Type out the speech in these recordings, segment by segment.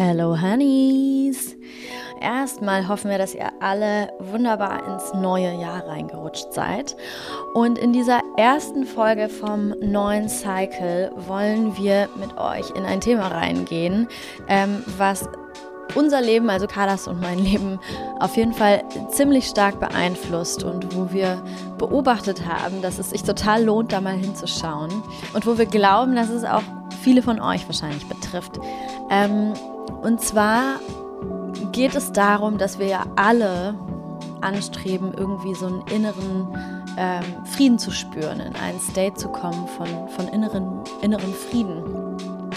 Hello Honeys! Erstmal hoffen wir, dass ihr alle wunderbar ins neue Jahr reingerutscht seid. Und in dieser ersten Folge vom neuen Cycle wollen wir mit euch in ein Thema reingehen, ähm, was unser Leben, also Carlas und mein Leben, auf jeden Fall ziemlich stark beeinflusst und wo wir beobachtet haben, dass es sich total lohnt, da mal hinzuschauen und wo wir glauben, dass es auch viele von euch wahrscheinlich betrifft. Ähm, und zwar geht es darum, dass wir ja alle anstreben, irgendwie so einen inneren ähm, Frieden zu spüren, in einen State zu kommen von, von inneren, inneren Frieden.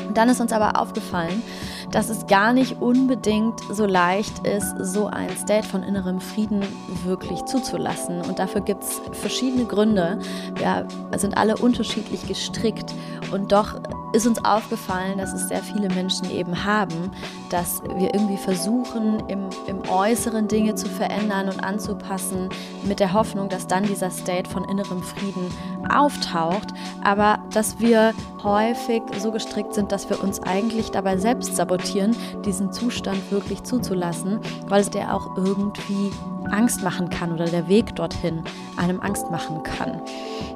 Und dann ist uns aber aufgefallen, dass es gar nicht unbedingt so leicht ist, so ein State von innerem Frieden wirklich zuzulassen. Und dafür gibt es verschiedene Gründe. Wir sind alle unterschiedlich gestrickt und doch ist uns aufgefallen, dass es sehr viele Menschen eben haben, dass wir irgendwie versuchen, im, im Äußeren Dinge zu verändern und anzupassen, mit der Hoffnung, dass dann dieser State von innerem Frieden auftaucht, aber dass wir häufig so gestrickt sind, dass wir uns eigentlich dabei selbst sabotieren, diesen Zustand wirklich zuzulassen, weil es der auch irgendwie Angst machen kann oder der Weg dorthin einem Angst machen kann.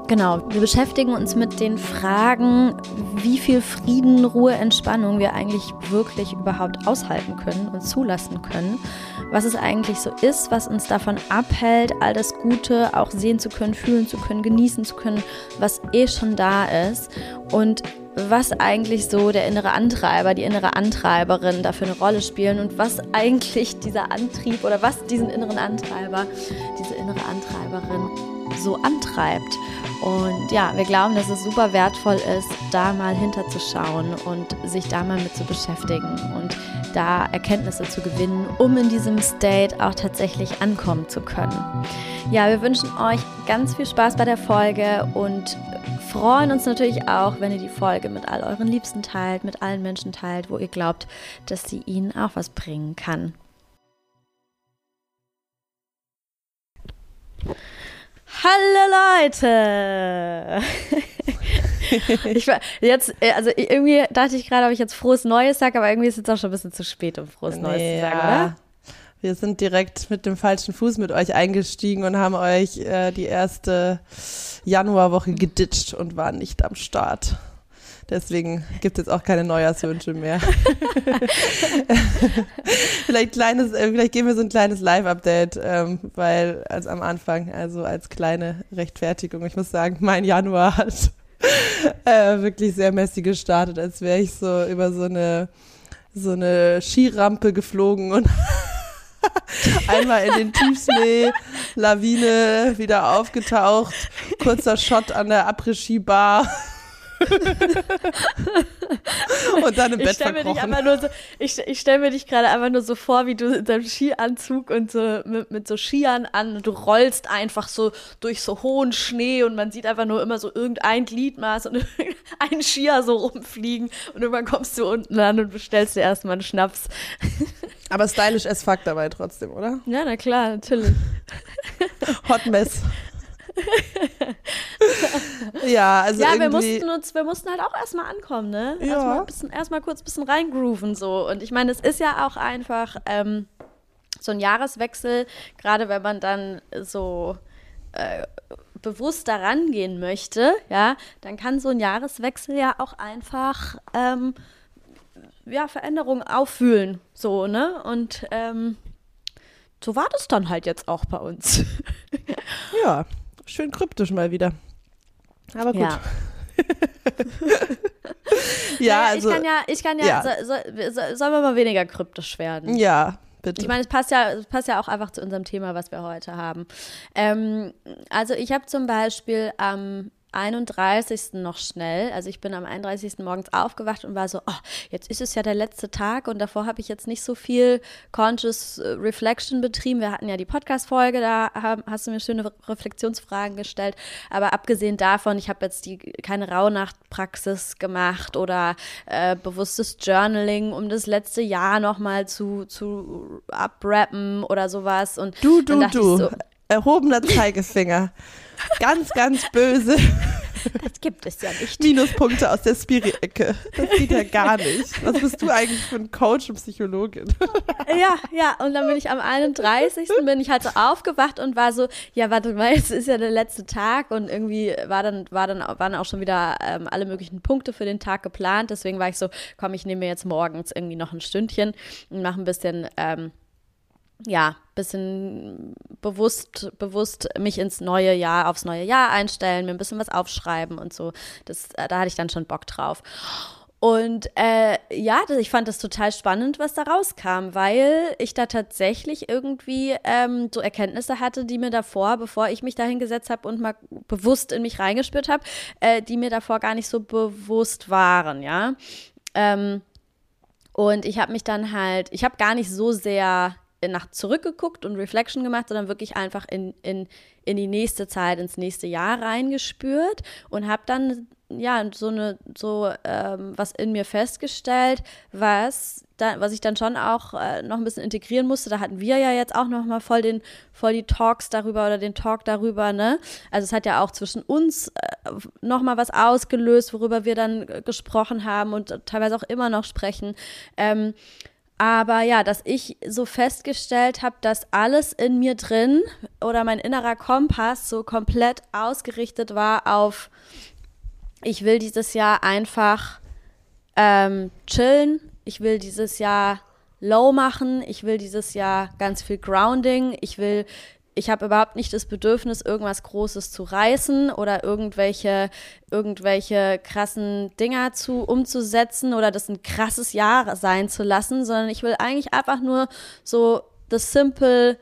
Genau, wir beschäftigen uns mit den Fragen, wie viel Frieden, Ruhe, Entspannung wir eigentlich wirklich überhaupt aushalten können und zulassen können. Was es eigentlich so ist, was uns davon abhält, all das Gute auch sehen zu können, fühlen zu können, genießen zu können, was eh schon da ist. Und was eigentlich so der innere Antreiber, die innere Antreiberin dafür eine Rolle spielen und was eigentlich dieser Antrieb oder was diesen inneren Antreiber, diese innere Antreiberin so antreibt. Und ja, wir glauben, dass es super wertvoll ist, da mal hinterzuschauen und sich da mal mit zu beschäftigen und da Erkenntnisse zu gewinnen, um in diesem State auch tatsächlich ankommen zu können. Ja, wir wünschen euch ganz viel Spaß bei der Folge und freuen uns natürlich auch, wenn ihr die Folge mit all euren Liebsten teilt, mit allen Menschen teilt, wo ihr glaubt, dass sie ihnen auch was bringen kann. Hallo Leute! ich war jetzt, äh, also irgendwie dachte ich gerade, ob ich jetzt frohes Neues sage, aber irgendwie ist es jetzt auch schon ein bisschen zu spät, um frohes Neues nee, zu sagen, ja. oder? Wir sind direkt mit dem falschen Fuß mit euch eingestiegen und haben euch äh, die erste Januarwoche geditcht und waren nicht am Start. Deswegen gibt es jetzt auch keine Neujahrswünsche mehr. vielleicht, kleines, äh, vielleicht geben wir so ein kleines Live-Update, ähm, weil als am Anfang, also als kleine Rechtfertigung, ich muss sagen, mein Januar hat äh, wirklich sehr messy gestartet, als wäre ich so über so eine, so eine Skirampe geflogen und einmal in den Tiefschnee, Lawine, wieder aufgetaucht, kurzer Shot an der Après-Ski-Bar. und dann im ich Bett stell verkrochen. Mir nur so, ich ich stelle mir dich gerade einfach nur so vor, wie du in deinem Skianzug und so mit, mit so Skiern an und du rollst einfach so durch so hohen Schnee und man sieht einfach nur immer so irgendein Gliedmaß und ein Skier so rumfliegen und irgendwann kommst du unten an und bestellst dir erstmal einen Schnaps. Aber stylisch as fuck dabei trotzdem, oder? Ja, na klar, natürlich. Hot Mess. Ja, also ja, wir mussten uns, wir mussten halt auch erstmal ankommen, ne? Ja. Erstmal, bisschen, erstmal kurz ein bisschen reingrooven so. Und ich meine, es ist ja auch einfach ähm, so ein Jahreswechsel, gerade wenn man dann so äh, bewusst daran gehen möchte, ja, dann kann so ein Jahreswechsel ja auch einfach ähm, ja, Veränderungen auffühlen, so, ne? Und ähm, so war das dann halt jetzt auch bei uns. ja, schön kryptisch mal wieder. Aber gut. Ja. ja, also. Ich kann ja, ich kann ja, ja. So, so, sollen wir mal weniger kryptisch werden? Ja, bitte. Ich meine, es passt ja, es passt ja auch einfach zu unserem Thema, was wir heute haben. Ähm, also ich habe zum Beispiel am 31. noch schnell. Also ich bin am 31. morgens aufgewacht und war so, oh, jetzt ist es ja der letzte Tag und davor habe ich jetzt nicht so viel Conscious äh, Reflection betrieben. Wir hatten ja die Podcast-Folge, da hast du mir schöne Reflexionsfragen gestellt. Aber abgesehen davon, ich habe jetzt die keine Rauhnachtpraxis gemacht oder äh, bewusstes Journaling, um das letzte Jahr nochmal zu, zu abrappen oder sowas. Und du, du, du. So, Erhobener Zeigefinger. ganz, ganz böse. Das gibt es ja nicht. Minuspunkte aus der Spiri-Ecke. Das geht ja gar nicht. Was bist du eigentlich für ein Coach und Psychologin? Ja, ja. Und dann bin ich am 31. bin ich halt so aufgewacht und war so, ja, warte mal, es ist ja der letzte Tag und irgendwie war dann, war dann, waren auch schon wieder ähm, alle möglichen Punkte für den Tag geplant. Deswegen war ich so, komm, ich nehme mir jetzt morgens irgendwie noch ein Stündchen und mache ein bisschen ähm, ja, bisschen bewusst, bewusst mich ins neue Jahr, aufs neue Jahr einstellen, mir ein bisschen was aufschreiben und so. Das, äh, da hatte ich dann schon Bock drauf. Und äh, ja, ich fand das total spannend, was da rauskam, weil ich da tatsächlich irgendwie ähm, so Erkenntnisse hatte, die mir davor, bevor ich mich da hingesetzt habe und mal bewusst in mich reingespürt habe, äh, die mir davor gar nicht so bewusst waren, ja. Ähm, und ich habe mich dann halt, ich habe gar nicht so sehr nach zurückgeguckt und Reflection gemacht, sondern wirklich einfach in, in, in die nächste Zeit, ins nächste Jahr reingespürt und habe dann ja so eine so ähm, was in mir festgestellt, was da, was ich dann schon auch äh, noch ein bisschen integrieren musste. Da hatten wir ja jetzt auch noch mal voll den voll die Talks darüber oder den Talk darüber, ne? Also es hat ja auch zwischen uns äh, noch mal was ausgelöst, worüber wir dann gesprochen haben und teilweise auch immer noch sprechen. Ähm, aber ja, dass ich so festgestellt habe, dass alles in mir drin oder mein innerer Kompass so komplett ausgerichtet war auf, ich will dieses Jahr einfach ähm, chillen, ich will dieses Jahr low machen, ich will dieses Jahr ganz viel Grounding, ich will ich habe überhaupt nicht das Bedürfnis, irgendwas Großes zu reißen oder irgendwelche, irgendwelche krassen Dinger zu umzusetzen oder das ein krasses Jahr sein zu lassen, sondern ich will eigentlich einfach nur so das simple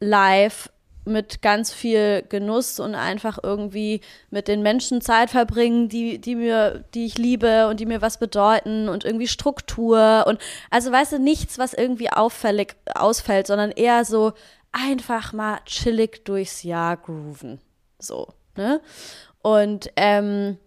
life mit ganz viel Genuss und einfach irgendwie mit den Menschen Zeit verbringen, die, die mir, die ich liebe und die mir was bedeuten und irgendwie Struktur und also weißt du, nichts, was irgendwie auffällig ausfällt, sondern eher so einfach mal chillig durchs Jahr grooven. So, ne? Und ähm,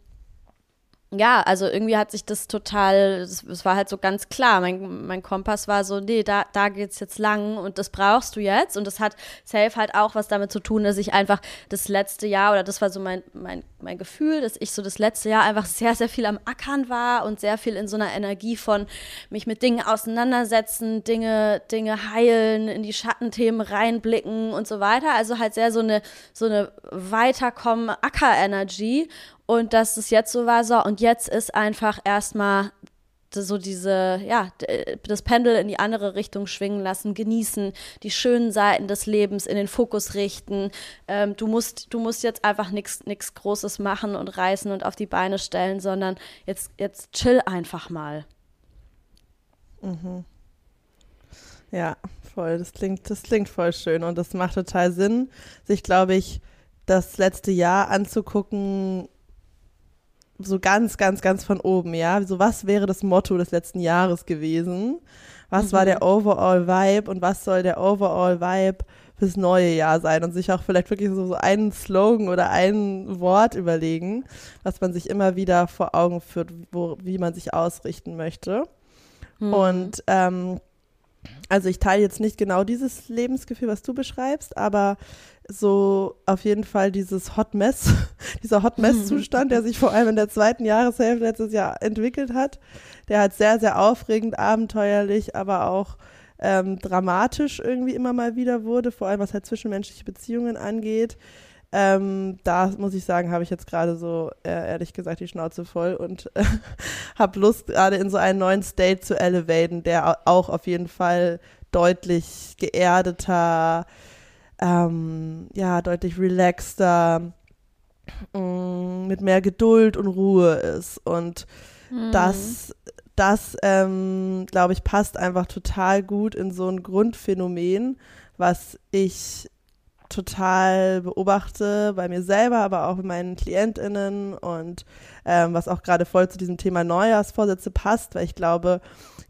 ja, also irgendwie hat sich das total, es war halt so ganz klar. Mein, mein Kompass war so, nee, da, da geht's jetzt lang und das brauchst du jetzt. Und das hat safe halt auch was damit zu tun, dass ich einfach das letzte Jahr, oder das war so mein, mein, mein Gefühl, dass ich so das letzte Jahr einfach sehr, sehr viel am Ackern war und sehr viel in so einer Energie von mich mit Dingen auseinandersetzen, Dinge, Dinge heilen, in die Schattenthemen reinblicken und so weiter. Also halt sehr so eine, so eine weiterkommen Acker-Energy. Und dass es jetzt so war, so, und jetzt ist einfach erstmal so diese, ja, das Pendel in die andere Richtung schwingen lassen, genießen, die schönen Seiten des Lebens in den Fokus richten. Ähm, du musst, du musst jetzt einfach nichts Großes machen und reißen und auf die Beine stellen, sondern jetzt, jetzt chill einfach mal. Mhm. Ja, voll. Das klingt, das klingt voll schön und das macht total Sinn, sich, glaube ich, das letzte Jahr anzugucken so ganz, ganz, ganz von oben, ja. So, was wäre das Motto des letzten Jahres gewesen? Was mhm. war der Overall Vibe und was soll der Overall Vibe fürs neue Jahr sein? Und sich auch vielleicht wirklich so, so einen Slogan oder ein Wort überlegen, was man sich immer wieder vor Augen führt, wo, wie man sich ausrichten möchte. Mhm. Und ähm, also ich teile jetzt nicht genau dieses Lebensgefühl, was du beschreibst, aber so auf jeden Fall dieses Hot Mess, dieser Hot Mess-Zustand, der sich vor allem in der zweiten Jahreshälfte letztes Jahr entwickelt hat, der halt sehr, sehr aufregend, abenteuerlich, aber auch ähm, dramatisch irgendwie immer mal wieder wurde, vor allem was halt zwischenmenschliche Beziehungen angeht. Ähm, da muss ich sagen, habe ich jetzt gerade so äh, ehrlich gesagt die Schnauze voll und äh, habe Lust, gerade in so einen neuen State zu elevaten, der auch auf jeden Fall deutlich geerdeter, ähm, ja, deutlich relaxter, mh, mm, mit mehr Geduld und Ruhe ist. Und mhm. das, das ähm, glaube ich, passt einfach total gut in so ein Grundphänomen, was ich total beobachte bei mir selber, aber auch bei meinen KlientInnen und ähm, was auch gerade voll zu diesem Thema Neujahrsvorsätze passt, weil ich glaube,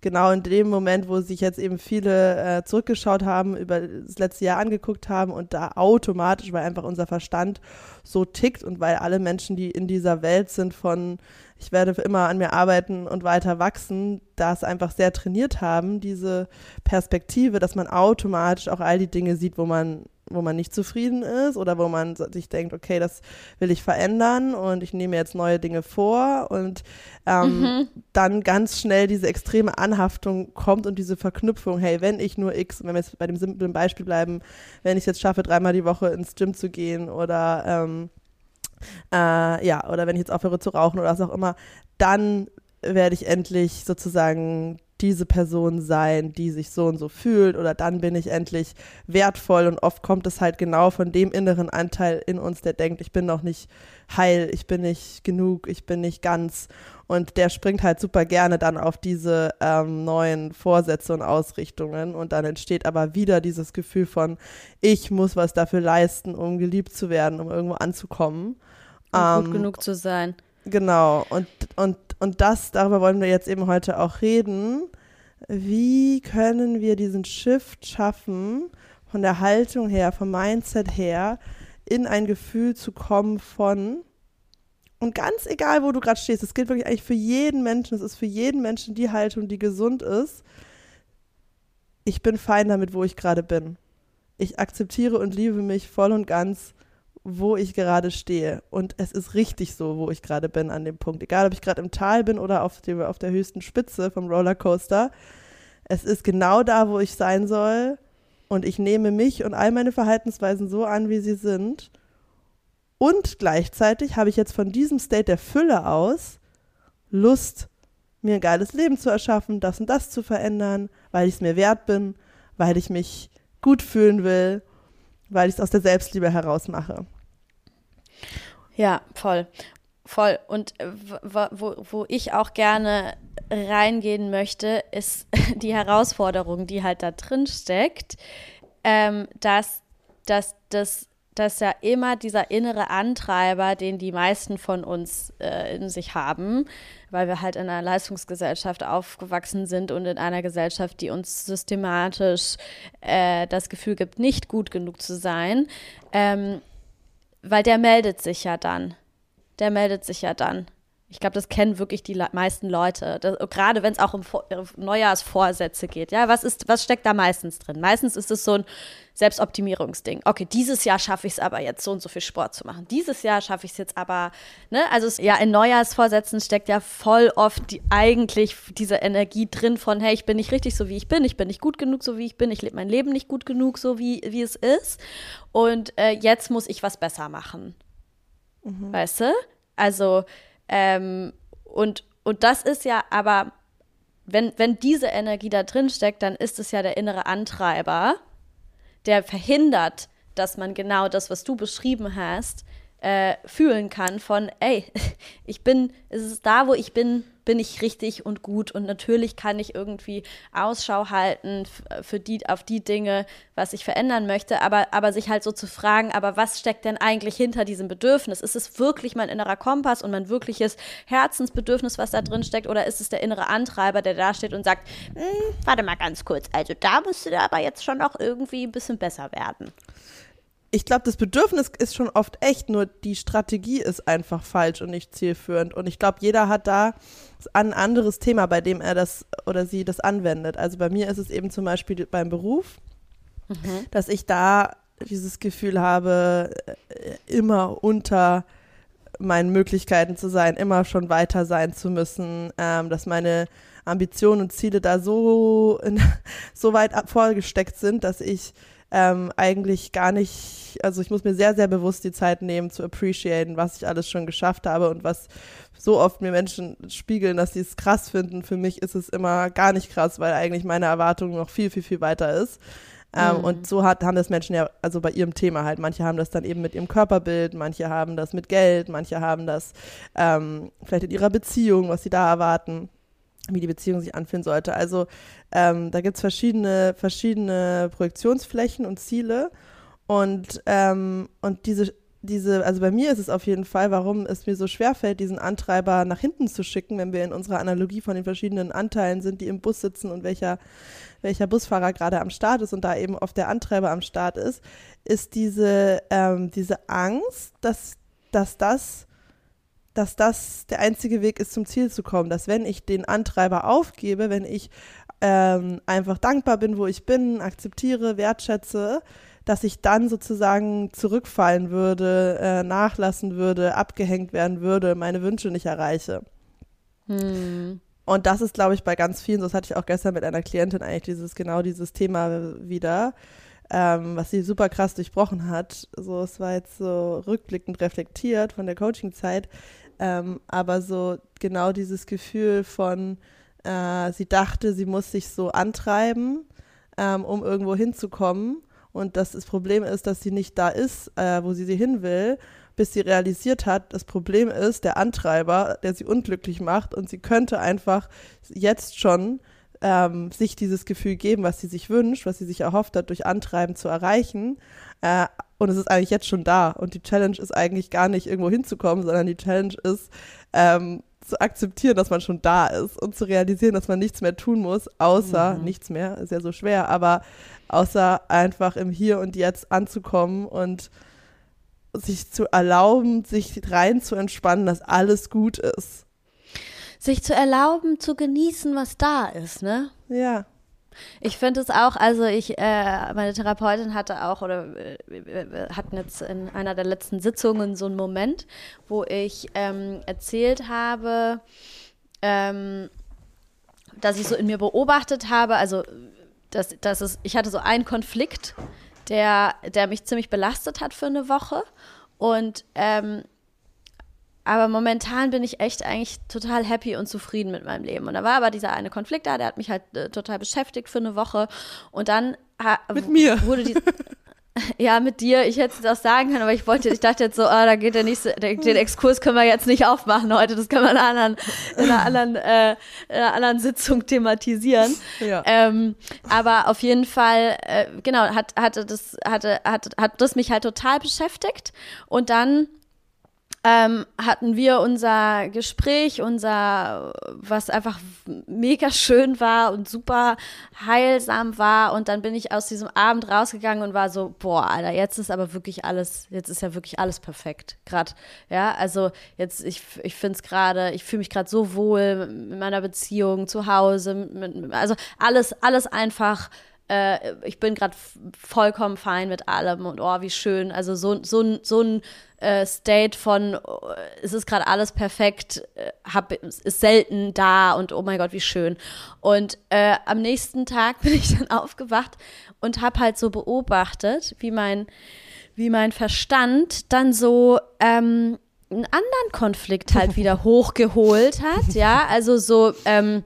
genau in dem Moment, wo sich jetzt eben viele äh, zurückgeschaut haben, über das letzte Jahr angeguckt haben und da automatisch, weil einfach unser Verstand so tickt und weil alle Menschen, die in dieser Welt sind von ich werde für immer an mir arbeiten und weiter wachsen, das einfach sehr trainiert haben, diese Perspektive, dass man automatisch auch all die Dinge sieht, wo man wo man nicht zufrieden ist oder wo man sich denkt, okay, das will ich verändern und ich nehme jetzt neue Dinge vor und ähm, mhm. dann ganz schnell diese extreme Anhaftung kommt und diese Verknüpfung, hey, wenn ich nur X, wenn wir jetzt bei dem simplen Beispiel bleiben, wenn ich es jetzt schaffe, dreimal die Woche ins Gym zu gehen oder ähm, äh, ja, oder wenn ich jetzt aufhöre zu rauchen oder was auch immer, dann werde ich endlich sozusagen diese Person sein, die sich so und so fühlt oder dann bin ich endlich wertvoll und oft kommt es halt genau von dem inneren Anteil in uns, der denkt, ich bin noch nicht heil, ich bin nicht genug, ich bin nicht ganz und der springt halt super gerne dann auf diese ähm, neuen Vorsätze und Ausrichtungen und dann entsteht aber wieder dieses Gefühl von, ich muss was dafür leisten, um geliebt zu werden, um irgendwo anzukommen. Um ähm, gut genug zu sein. Genau, und, und, und das, darüber wollen wir jetzt eben heute auch reden. Wie können wir diesen Shift schaffen, von der Haltung her, vom Mindset her, in ein Gefühl zu kommen von, und ganz egal, wo du gerade stehst, es gilt wirklich eigentlich für jeden Menschen, es ist für jeden Menschen die Haltung, die gesund ist. Ich bin fein damit, wo ich gerade bin. Ich akzeptiere und liebe mich voll und ganz wo ich gerade stehe. Und es ist richtig so, wo ich gerade bin an dem Punkt. Egal, ob ich gerade im Tal bin oder auf, dem, auf der höchsten Spitze vom Rollercoaster. Es ist genau da, wo ich sein soll. Und ich nehme mich und all meine Verhaltensweisen so an, wie sie sind. Und gleichzeitig habe ich jetzt von diesem State der Fülle aus Lust, mir ein geiles Leben zu erschaffen, das und das zu verändern, weil ich es mir wert bin, weil ich mich gut fühlen will weil ich es aus der Selbstliebe heraus mache. Ja, voll. Voll. Und äh, wo, wo ich auch gerne reingehen möchte, ist die Herausforderung, die halt da drin steckt, ähm, dass, dass das dass ja immer dieser innere Antreiber, den die meisten von uns äh, in sich haben, weil wir halt in einer Leistungsgesellschaft aufgewachsen sind und in einer Gesellschaft, die uns systematisch äh, das Gefühl gibt, nicht gut genug zu sein, ähm, weil der meldet sich ja dann. Der meldet sich ja dann. Ich glaube, das kennen wirklich die meisten Leute. Das, gerade wenn es auch um äh, Neujahrsvorsätze geht. Ja, was ist, was steckt da meistens drin? Meistens ist es so ein Selbstoptimierungsding. Okay, dieses Jahr schaffe ich es aber jetzt so und so viel Sport zu machen. Dieses Jahr schaffe ich es jetzt aber, ne? Also es, ja, in Neujahrsvorsätzen steckt ja voll oft die, eigentlich diese Energie drin von, hey, ich bin nicht richtig so wie ich bin, ich bin nicht gut genug so wie ich bin, ich lebe mein Leben nicht gut genug so wie, wie es ist. Und äh, jetzt muss ich was besser machen. Mhm. Weißt du? Also ähm, und, und das ist ja aber, wenn, wenn diese Energie da drin steckt, dann ist es ja der innere Antreiber, der verhindert, dass man genau das, was du beschrieben hast, äh, fühlen kann von, ey, ich bin, es ist da, wo ich bin, bin ich richtig und gut und natürlich kann ich irgendwie Ausschau halten für die, auf die Dinge, was ich verändern möchte, aber, aber sich halt so zu fragen, aber was steckt denn eigentlich hinter diesem Bedürfnis? Ist es wirklich mein innerer Kompass und mein wirkliches Herzensbedürfnis, was da drin steckt, oder ist es der innere Antreiber, der da steht und sagt, hm, warte mal ganz kurz, also da müsste aber jetzt schon noch irgendwie ein bisschen besser werden? Ich glaube, das Bedürfnis ist schon oft echt, nur die Strategie ist einfach falsch und nicht zielführend. Und ich glaube, jeder hat da ein anderes Thema, bei dem er das oder sie das anwendet. Also bei mir ist es eben zum Beispiel beim Beruf, mhm. dass ich da dieses Gefühl habe, äh, immer unter meinen Möglichkeiten zu sein, immer schon weiter sein zu müssen, ähm, dass meine Ambitionen und Ziele da so, in, so weit vorgesteckt sind, dass ich ähm, eigentlich gar nicht, also ich muss mir sehr, sehr bewusst die Zeit nehmen zu appreciaten, was ich alles schon geschafft habe und was so oft mir Menschen spiegeln, dass sie es krass finden. Für mich ist es immer gar nicht krass, weil eigentlich meine Erwartung noch viel, viel, viel weiter ist. Ähm, mhm. Und so hat, haben das Menschen ja, also bei ihrem Thema halt. Manche haben das dann eben mit ihrem Körperbild, manche haben das mit Geld, manche haben das ähm, vielleicht in ihrer Beziehung, was sie da erwarten wie die Beziehung sich anfühlen sollte. Also ähm, da gibt es verschiedene, verschiedene Projektionsflächen und Ziele. Und, ähm, und diese, diese, also bei mir ist es auf jeden Fall, warum es mir so schwerfällt, diesen Antreiber nach hinten zu schicken, wenn wir in unserer Analogie von den verschiedenen Anteilen sind, die im Bus sitzen und welcher, welcher Busfahrer gerade am Start ist und da eben oft der Antreiber am Start ist, ist diese, ähm, diese Angst, dass, dass das dass das der einzige Weg ist, zum Ziel zu kommen. Dass wenn ich den Antreiber aufgebe, wenn ich ähm, einfach dankbar bin, wo ich bin, akzeptiere, wertschätze, dass ich dann sozusagen zurückfallen würde, äh, nachlassen würde, abgehängt werden würde, meine Wünsche nicht erreiche. Hm. Und das ist, glaube ich, bei ganz vielen, so das hatte ich auch gestern mit einer Klientin eigentlich dieses, genau dieses Thema wieder, ähm, was sie super krass durchbrochen hat. So, es war jetzt so rückblickend reflektiert von der Coaching-Zeit, ähm, aber so genau dieses Gefühl von, äh, sie dachte, sie muss sich so antreiben, ähm, um irgendwo hinzukommen. Und dass das Problem ist, dass sie nicht da ist, äh, wo sie sie hin will, bis sie realisiert hat, das Problem ist der Antreiber, der sie unglücklich macht und sie könnte einfach jetzt schon ähm, sich dieses Gefühl geben, was sie sich wünscht, was sie sich erhofft hat, durch Antreiben zu erreichen. Äh, und es ist eigentlich jetzt schon da. Und die Challenge ist eigentlich gar nicht irgendwo hinzukommen, sondern die Challenge ist, ähm, zu akzeptieren, dass man schon da ist und zu realisieren, dass man nichts mehr tun muss, außer, mhm. nichts mehr, ist ja so schwer, aber außer einfach im Hier und Jetzt anzukommen und sich zu erlauben, sich rein zu entspannen, dass alles gut ist sich zu erlauben, zu genießen, was da ist, ne? Ja. Ich finde es auch, also ich, äh, meine Therapeutin hatte auch oder äh, wir hatten jetzt in einer der letzten Sitzungen so einen Moment, wo ich ähm, erzählt habe, ähm, dass ich so in mir beobachtet habe, also dass, dass es, ich hatte so einen Konflikt, der, der mich ziemlich belastet hat für eine Woche. Und ähm, aber momentan bin ich echt eigentlich total happy und zufrieden mit meinem Leben. Und da war aber dieser eine Konflikt da, der hat mich halt äh, total beschäftigt für eine Woche. Und dann mit mir. wurde die. Ja, mit dir. Ich hätte es auch sagen können, aber ich wollte, ich dachte jetzt so, ah, da geht der nächste, den, den Exkurs können wir jetzt nicht aufmachen heute. Das können wir in einer anderen, in einer anderen, äh, in einer anderen Sitzung thematisieren. Ja. Ähm, aber auf jeden Fall, äh, genau, hat, hatte das, hatte, hat, hat das mich halt total beschäftigt. Und dann ähm, hatten wir unser Gespräch, unser, was einfach mega schön war und super heilsam war. Und dann bin ich aus diesem Abend rausgegangen und war so, boah, Alter, jetzt ist aber wirklich alles, jetzt ist ja wirklich alles perfekt. Gerade, ja, also jetzt, ich, ich finde es gerade, ich fühle mich gerade so wohl in meiner Beziehung, zu Hause, mit, also alles, alles einfach äh, ich bin gerade vollkommen fein mit allem und oh, wie schön. Also so, so, so ein äh, State von, oh, es ist gerade alles perfekt, äh, hab, ist selten da und oh mein Gott, wie schön. Und äh, am nächsten Tag bin ich dann aufgewacht und habe halt so beobachtet, wie mein, wie mein Verstand dann so ähm, einen anderen Konflikt halt wieder hochgeholt hat, ja, also so, ähm,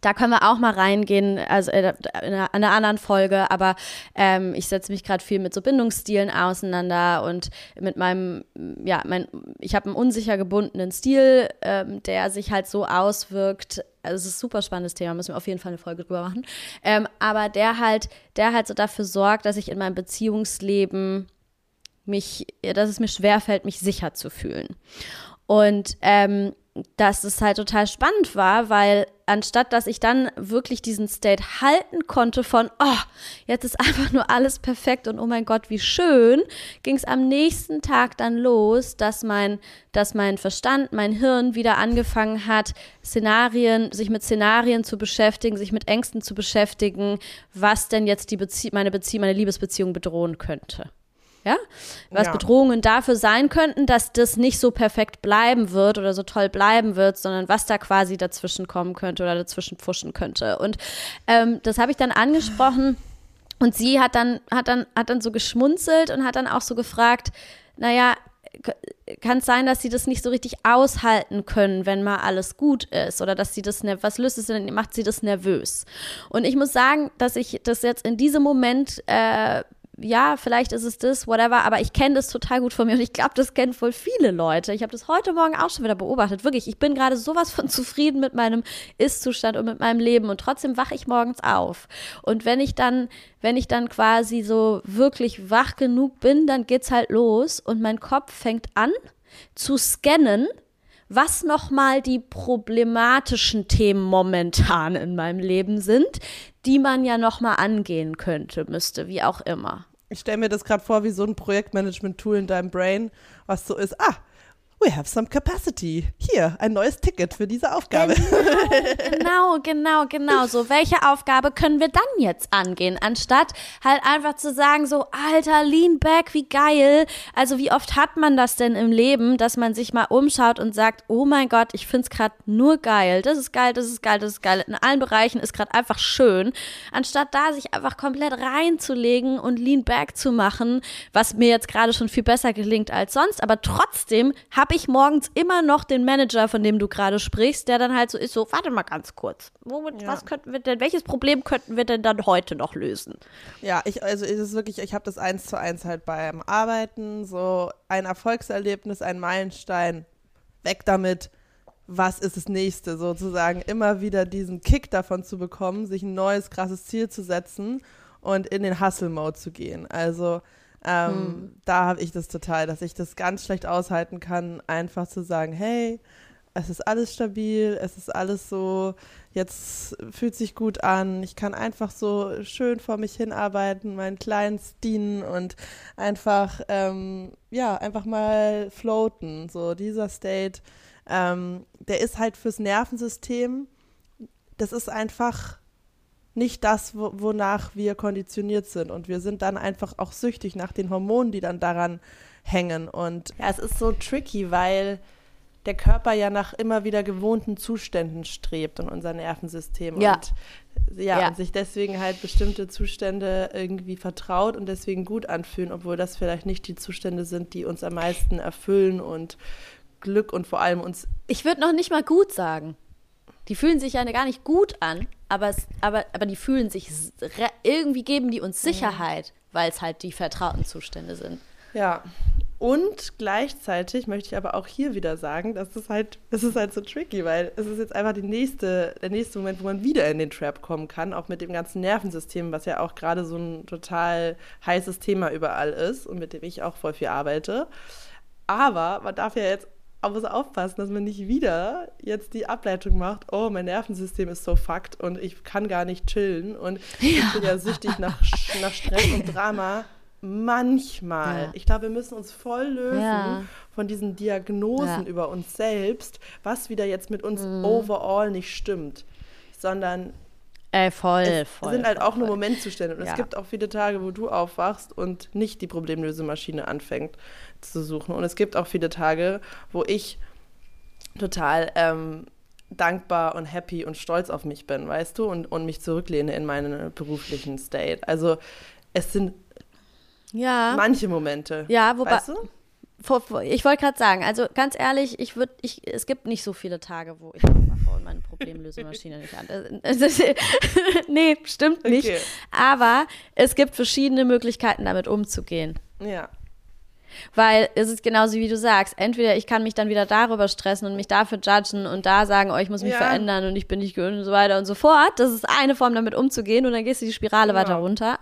da können wir auch mal reingehen, also in einer, einer anderen Folge, aber ähm, ich setze mich gerade viel mit so Bindungsstilen auseinander und mit meinem, ja, mein, ich habe einen unsicher gebundenen Stil, ähm, der sich halt so auswirkt. Also es ist ein super spannendes Thema, müssen wir auf jeden Fall eine Folge drüber machen. Ähm, aber der halt, der halt so dafür sorgt, dass ich in meinem Beziehungsleben mich, dass es mir schwerfällt, mich sicher zu fühlen. Und ähm, dass es halt total spannend war, weil anstatt dass ich dann wirklich diesen State halten konnte von, oh, jetzt ist einfach nur alles perfekt und oh mein Gott, wie schön, ging es am nächsten Tag dann los, dass mein, dass mein Verstand, mein Hirn wieder angefangen hat, Szenarien, sich mit Szenarien zu beschäftigen, sich mit Ängsten zu beschäftigen, was denn jetzt die Bezie meine Beziehung, meine Liebesbeziehung bedrohen könnte ja, was ja. Bedrohungen dafür sein könnten, dass das nicht so perfekt bleiben wird oder so toll bleiben wird, sondern was da quasi dazwischen kommen könnte oder dazwischen pfuschen könnte. Und ähm, das habe ich dann angesprochen und sie hat dann, hat dann, hat dann so geschmunzelt und hat dann auch so gefragt, naja, kann es sein, dass sie das nicht so richtig aushalten können, wenn mal alles gut ist oder dass sie das, was löst es denn, macht sie das nervös? Und ich muss sagen, dass ich das jetzt in diesem Moment äh, ja, vielleicht ist es das, whatever, aber ich kenne das total gut von mir und ich glaube, das kennen voll viele Leute. Ich habe das heute Morgen auch schon wieder beobachtet. Wirklich, ich bin gerade sowas von zufrieden mit meinem Ist-Zustand und mit meinem Leben und trotzdem wache ich morgens auf. Und wenn ich dann, wenn ich dann quasi so wirklich wach genug bin, dann geht's halt los und mein Kopf fängt an zu scannen, was nochmal die problematischen Themen momentan in meinem Leben sind, die man ja nochmal angehen könnte, müsste, wie auch immer. Ich stelle mir das gerade vor wie so ein Projektmanagement-Tool in deinem Brain, was so ist, ah, we have some capacity. Hier, ein neues Ticket für diese Aufgabe. Genau, genau, genau, genau. So, welche Aufgabe können wir dann jetzt angehen? Anstatt halt einfach zu sagen, so, alter, lean back, wie geil. Also, wie oft hat man das denn im Leben, dass man sich mal umschaut und sagt, oh mein Gott, ich find's gerade nur geil. Das ist geil, das ist geil, das ist geil. In allen Bereichen ist gerade einfach schön. Anstatt da sich einfach komplett reinzulegen und lean back zu machen, was mir jetzt gerade schon viel besser gelingt als sonst. Aber trotzdem habe habe ich morgens immer noch den Manager, von dem du gerade sprichst, der dann halt so ist, so, warte mal ganz kurz. Womit, ja. was könnten wir denn, welches Problem könnten wir denn dann heute noch lösen? Ja, ich, also es ist wirklich, ich habe das eins zu eins halt beim Arbeiten, so ein Erfolgserlebnis, ein Meilenstein, weg damit. Was ist das nächste sozusagen? Immer wieder diesen Kick davon zu bekommen, sich ein neues, krasses Ziel zu setzen und in den Hustle-Mode zu gehen. Also ähm, hm. Da habe ich das total, dass ich das ganz schlecht aushalten kann, einfach zu sagen, hey, es ist alles stabil, es ist alles so, jetzt fühlt sich gut an, ich kann einfach so schön vor mich hinarbeiten, meinen Clients dienen und einfach, ähm, ja, einfach mal floaten. So dieser State, ähm, der ist halt fürs Nervensystem, das ist einfach nicht das, wonach wir konditioniert sind. Und wir sind dann einfach auch süchtig nach den Hormonen, die dann daran hängen. Und ja, es ist so tricky, weil der Körper ja nach immer wieder gewohnten Zuständen strebt und unser Nervensystem. Ja. Und, ja, ja. und sich deswegen halt bestimmte Zustände irgendwie vertraut und deswegen gut anfühlen, obwohl das vielleicht nicht die Zustände sind, die uns am meisten erfüllen und Glück und vor allem uns. Ich würde noch nicht mal gut sagen. Die fühlen sich ja gar nicht gut an, aber, es, aber, aber die fühlen sich, irgendwie geben die uns Sicherheit, weil es halt die vertrauten Zustände sind. Ja. Und gleichzeitig möchte ich aber auch hier wieder sagen, dass das halt, das ist halt so tricky, weil es ist jetzt einfach die nächste, der nächste Moment, wo man wieder in den Trap kommen kann, auch mit dem ganzen Nervensystem, was ja auch gerade so ein total heißes Thema überall ist und mit dem ich auch voll viel arbeite. Aber man darf ja jetzt aber muss aufpassen, dass man nicht wieder jetzt die Ableitung macht, oh, mein Nervensystem ist so fucked und ich kann gar nicht chillen und ja. ich bin ja süchtig nach, nach Stress und Drama. Manchmal. Ja. Ich glaube, wir müssen uns voll lösen ja. von diesen Diagnosen über uns selbst, was wieder jetzt mit uns mhm. overall nicht stimmt, sondern Ey, voll, es voll. sind halt voll, auch nur Momentzustände. Und ja. es gibt auch viele Tage, wo du aufwachst und nicht die Problemlösemaschine anfängt zu suchen. Und es gibt auch viele Tage, wo ich total ähm, dankbar und happy und stolz auf mich bin, weißt du, und, und mich zurücklehne in meinen beruflichen State. Also es sind ja. manche Momente. Ja, wobei. Weißt du? ich wollte gerade sagen, also ganz ehrlich, ich würde, ich, es gibt nicht so viele Tage, wo ich aufwache und meine Problemlösemaschine nicht an. nee, stimmt nicht. Okay. Aber es gibt verschiedene Möglichkeiten, damit umzugehen. Ja. Weil es ist genauso wie du sagst, entweder ich kann mich dann wieder darüber stressen und mich dafür judgen und da sagen, oh, ich muss mich ja. verändern und ich bin nicht gut und so weiter und so fort. Das ist eine Form, damit umzugehen und dann gehst du die Spirale ja. weiter runter.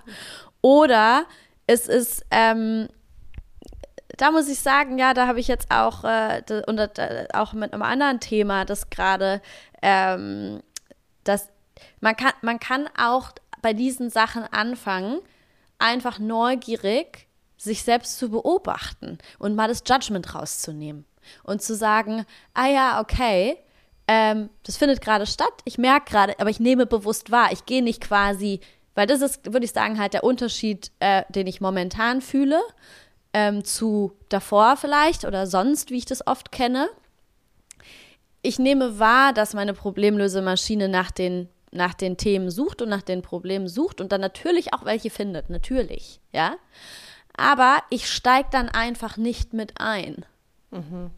Oder es ist ähm, da muss ich sagen, ja, da habe ich jetzt auch, äh, und äh, auch mit einem anderen Thema, das gerade, ähm, das, man kann, man kann auch bei diesen Sachen anfangen, einfach neugierig sich selbst zu beobachten und mal das Judgment rauszunehmen und zu sagen, ah ja, okay, ähm, das findet gerade statt, ich merke gerade, aber ich nehme bewusst wahr, ich gehe nicht quasi, weil das ist, würde ich sagen, halt der Unterschied, äh, den ich momentan fühle ähm, zu davor vielleicht oder sonst, wie ich das oft kenne. Ich nehme wahr, dass meine Problemlösemaschine nach den, nach den Themen sucht und nach den Problemen sucht und dann natürlich auch welche findet, natürlich, ja. Aber ich steige dann einfach nicht mit ein. Mhm.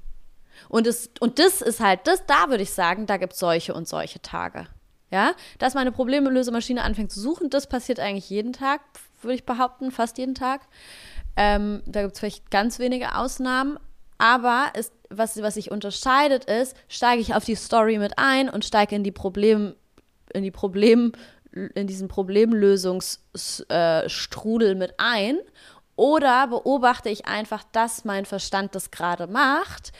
Und, es, und das ist halt, das, da würde ich sagen, da gibt es solche und solche Tage. Ja, dass meine Problemlösemaschine anfängt zu suchen, das passiert eigentlich jeden Tag, würde ich behaupten, fast jeden Tag. Ähm, da gibt es vielleicht ganz wenige Ausnahmen. Aber ist, was, was sich unterscheidet, ist, steige ich auf die Story mit ein und steige in die Problem, in die Problem, in diesen Problemlösungsstrudel äh, mit ein. Oder beobachte ich einfach, dass mein Verstand das gerade macht,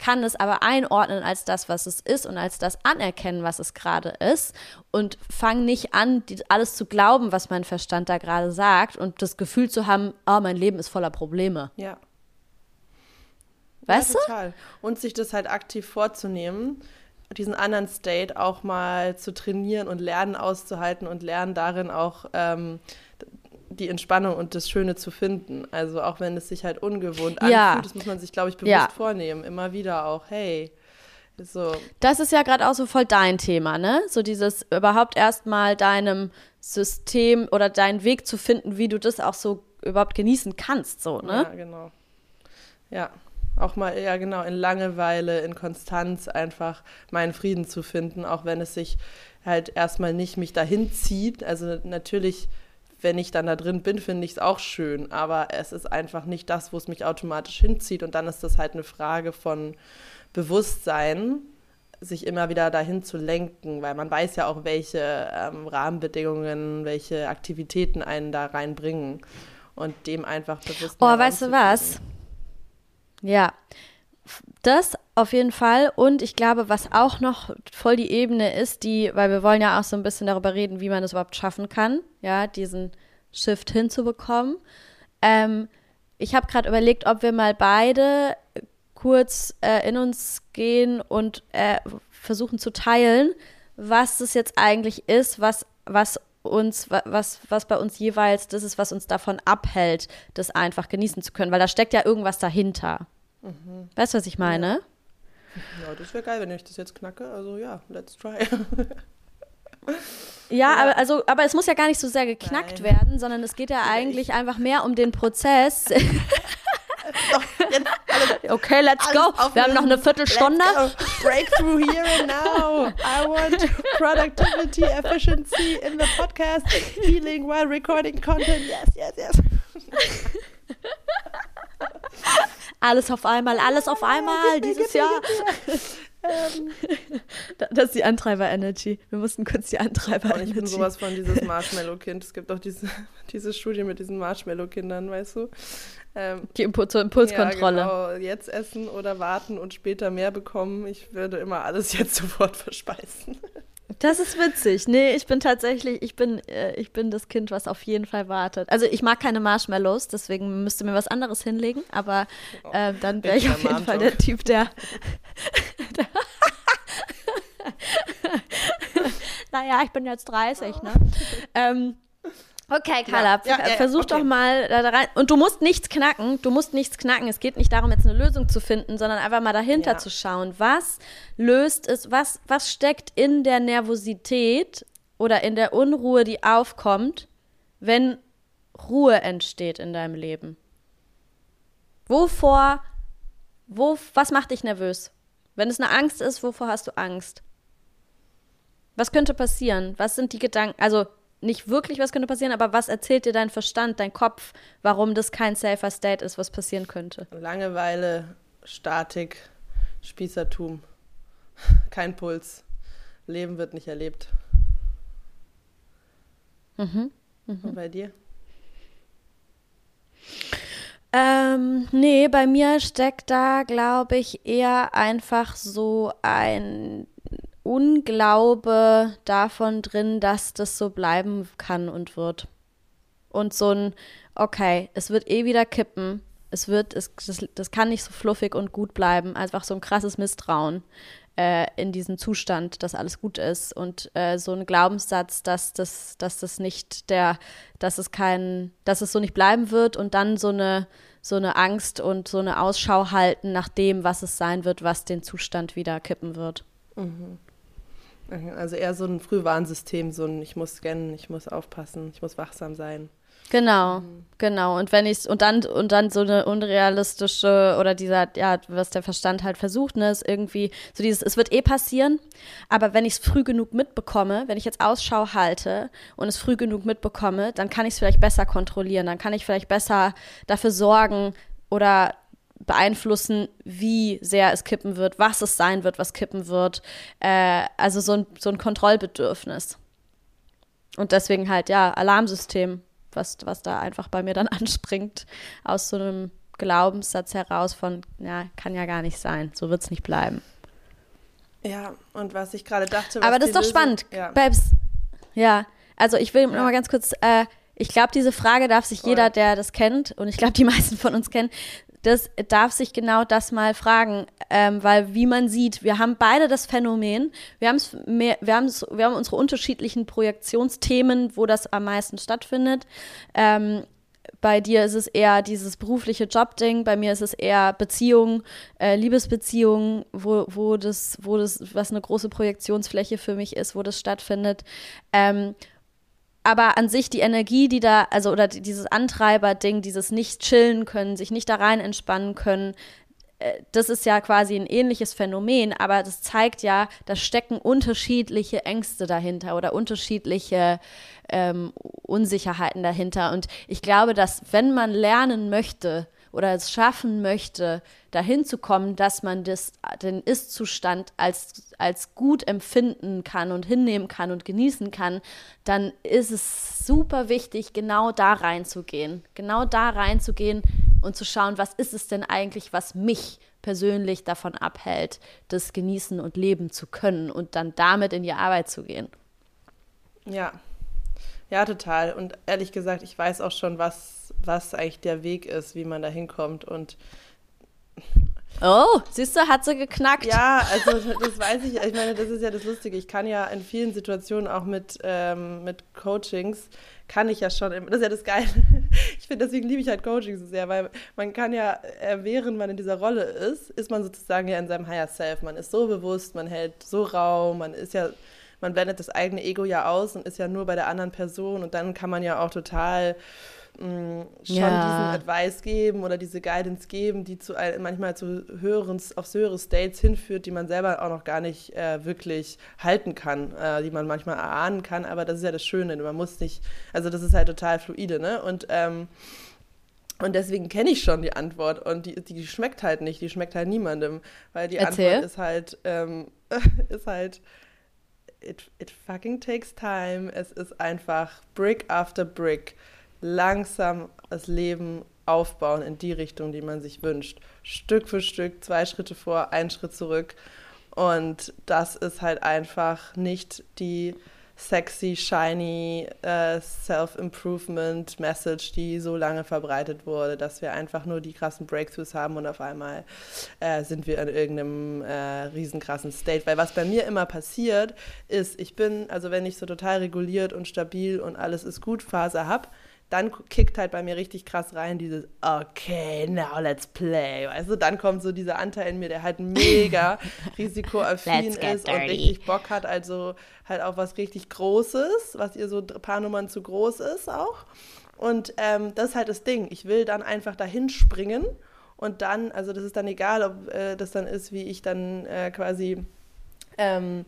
kann es aber einordnen als das, was es ist und als das anerkennen, was es gerade ist und fange nicht an, alles zu glauben, was mein Verstand da gerade sagt und das Gefühl zu haben, oh, mein Leben ist voller Probleme. Ja. Weißt ja, total. Und sich das halt aktiv vorzunehmen, diesen anderen State auch mal zu trainieren und lernen auszuhalten und lernen darin auch ähm, die Entspannung und das Schöne zu finden. Also auch wenn es sich halt ungewohnt Ja. anfühlt, das muss man sich, glaube ich, bewusst Ja. vornehmen. Immer wieder auch, hey, so, Das ist ja gerade auch so voll dein Thema, ne? So dieses überhaupt erstmal deinem System oder deinen Weg zu finden, wie du das auch so überhaupt genießen kannst, so, ne? ja, genau. Ja, auch mal, ja genau, in Langeweile, in Konstanz einfach meinen Frieden zu finden, auch wenn es sich halt erstmal nicht mich dahin zieht. Also natürlich, wenn ich dann da drin bin, finde ich es auch schön, aber es ist einfach nicht das, wo es mich automatisch hinzieht. Und dann ist das halt eine Frage von Bewusstsein, sich immer wieder dahin zu lenken, weil man weiß ja auch, welche ähm, Rahmenbedingungen, welche Aktivitäten einen da reinbringen. Und dem einfach bewusst Oh, weißt du was? Ja, das auf jeden Fall. Und ich glaube, was auch noch voll die Ebene ist, die, weil wir wollen ja auch so ein bisschen darüber reden, wie man es überhaupt schaffen kann, ja, diesen Shift hinzubekommen. Ähm, ich habe gerade überlegt, ob wir mal beide kurz äh, in uns gehen und äh, versuchen zu teilen, was es jetzt eigentlich ist, was, was uns, wa- was, was bei uns jeweils das ist, was uns davon abhält, das einfach genießen zu können, weil da steckt ja irgendwas dahinter. Weißt du, was ich meine? Ja, das wäre geil, wenn ich das jetzt knacke. Also ja, let's try. Ja, aber, also, aber es muss ja gar nicht so sehr geknackt Nein. werden, sondern es geht ja eigentlich einfach mehr um den Prozess. Okay, let's go. Wir haben noch eine Viertelstunde. Breakthrough here and now. I want productivity, efficiency in the podcast, healing while recording content. Yes, yes, yes. Alles auf einmal, alles auf einmal dieses Jahr. Ähm, Das ist die Antreiber-Energy. Wir mussten kurz die und ich bin Antreiber-Energy. sowas von dieses Marshmallow-Kind. Es gibt auch diese, diese Studie mit diesen Marshmallow-Kindern, weißt du? Ähm, Die Impu zur Impulskontrolle. Ja, genau. Jetzt essen oder warten und später mehr bekommen. Ich würde immer alles jetzt sofort verspeisen. Das ist witzig. Nee, ich bin tatsächlich, ich bin, äh, ich bin das Kind, was auf jeden Fall wartet. Also ich mag keine Marshmallows, deswegen müsste mir was anderes hinlegen, aber äh, dann wäre ich auf jeden Fall Mom-Talk. der Typ, der. der naja, ich bin jetzt 30, ne? ähm, okay, Carla, Ja, ja, ja, versuch okay. doch mal da rein. Und du musst nichts knacken, du musst nichts knacken. Es geht nicht darum, jetzt eine Lösung zu finden, sondern einfach mal dahinter zu schauen. Was löst es, was, was steckt in der Nervosität oder in der Unruhe, die aufkommt, wenn Ruhe entsteht in deinem Leben? Wovor, wo, was macht dich nervös? Wenn es eine Angst ist, wovor hast du Angst? Was könnte passieren? Was sind die Gedanken? Also nicht wirklich, was könnte passieren, aber was erzählt dir dein Verstand, dein Kopf, warum das kein safer State ist, was passieren könnte? Langeweile, Statik, Spießertum, kein Puls. Leben wird nicht erlebt. Mhm. Und bei dir? Ähm, nee, bei mir steckt da, glaube ich, eher einfach so ein Unglaube davon drin, dass das so bleiben kann und wird. Und so ein, okay, es wird eh wieder kippen. Es wird, es, das, das kann nicht so fluffig und gut bleiben. Einfach so ein krasses Misstrauen äh, in diesem Zustand, dass alles gut ist. Und äh, so ein Glaubenssatz, dass das, dass das nicht der, dass es kein, dass es so nicht bleiben wird und dann so eine, so eine Angst und so eine Ausschau halten nach dem, was es sein wird, was den Zustand wieder kippen wird. Also eher so ein Frühwarnsystem, so ein ich muss scannen, ich muss aufpassen, ich muss wachsam sein. Genau, genau. Und wenn ich und dann und dann so eine unrealistische oder dieser, ja, was der Verstand halt versucht, ne, ist irgendwie so dieses, es wird eh passieren, aber wenn ich es früh genug mitbekomme, wenn ich jetzt Ausschau halte und es früh genug mitbekomme, dann kann ich es vielleicht besser kontrollieren, dann kann ich vielleicht besser dafür sorgen oder beeinflussen, wie sehr es kippen wird, was es sein wird, was kippen wird. Äh, also so ein, so ein Kontrollbedürfnis. Und deswegen halt, ja, Alarmsystem, was, was da einfach bei mir dann anspringt, aus so einem Glaubenssatz heraus von, ja, kann ja gar nicht sein, so wird es nicht bleiben. Ja, und was ich gerade dachte, was Aber das ist doch Lösung- spannend, Ja. Babs. Ja, also ich will Ja. noch mal ganz kurz, äh, ich glaube, diese Frage darf sich Voll. jeder, der das kennt, und ich glaube, die meisten von uns kennen, das darf sich genau das mal fragen, ähm, weil wie man sieht, wir haben beide das Phänomen, wir, mehr, wir, wir haben unsere unterschiedlichen Projektionsthemen, wo das am meisten stattfindet. Ähm, bei dir ist es eher dieses berufliche Jobding, bei mir ist es eher Beziehung, äh, Liebesbeziehungen, wo, wo, das, wo das, was eine große Projektionsfläche für mich ist, wo das stattfindet. Ähm, aber an sich die Energie, die da, also oder dieses Antreiber-Ding, dieses nicht chillen können, sich nicht da rein entspannen können, äh, das ist ja quasi ein ähnliches Phänomen, aber das zeigt ja, da stecken unterschiedliche Ängste dahinter oder unterschiedliche ähm, Unsicherheiten dahinter. Und ich glaube, dass wenn man lernen möchte oder es schaffen möchte, dahin zu kommen, dass man das, den Ist-Zustand als, als gut empfinden kann und hinnehmen kann und genießen kann, dann ist es super wichtig, genau da reinzugehen. Genau da reinzugehen und zu schauen, was ist es denn eigentlich, was mich persönlich davon abhält, das genießen und leben zu können und dann damit in die Arbeit zu gehen. Ja, ja, total. Und ehrlich gesagt, ich weiß auch schon, was, was eigentlich der Weg ist, wie man da hinkommt. Und Oh, siehst du, hat sie geknackt. Ja, also das weiß ich. Ich meine, das ist ja das Lustige. Ich kann ja in vielen Situationen auch mit, ähm, mit Coachings, kann ich ja schon, das ist ja das Geile. Ich finde, deswegen liebe ich halt Coaching so sehr, weil man kann ja, äh, während man in dieser Rolle ist, ist man sozusagen ja in seinem Higher Self. Man ist so bewusst, man hält so Raum, man ist ja man blendet das eigene Ego ja aus und ist ja nur bei der anderen Person und dann kann man ja auch total mh, mm, schon ja. diesen Advice geben oder diese Guidance geben, die zu manchmal zu höheren, aufs höhere States hinführt, die man selber auch noch gar nicht äh, wirklich halten kann, äh, die man manchmal erahnen kann, aber das ist ja das Schöne, man muss nicht, also das ist halt total fluide, ne? Und ähm, und deswegen kenne ich schon die Antwort und die, die schmeckt halt nicht, die schmeckt halt niemandem, weil die Erzähl. Antwort ist halt, ähm, ist halt, it, it fucking takes time. Es ist einfach Brick after Brick langsam das Leben aufbauen in die Richtung, die man sich wünscht. Stück für Stück, zwei Schritte vor, ein Schritt zurück. Und das ist halt einfach nicht die sexy, shiny äh, Self-Improvement-Message, die so lange verbreitet wurde, dass wir einfach nur die krassen Breakthroughs haben und auf einmal äh, sind wir in irgendeinem äh, riesenkrassen State. Weil was bei mir immer passiert, ist, ich bin, also wenn ich so total reguliert und stabil und alles ist gut Phase habe, dann kickt halt bei mir richtig krass rein dieses Okay, now let's play. Weißt du, dann kommt so dieser Anteil in mir, der halt mega risikoaffin ist und richtig Bock hat, also halt auch was richtig Großes, was ihr so ein paar Nummern zu groß ist auch. Und ähm, das ist halt das Ding. Ich will dann einfach dahin springen und dann, also das ist dann egal, ob äh, das dann ist, wie ich dann äh, quasi ähm,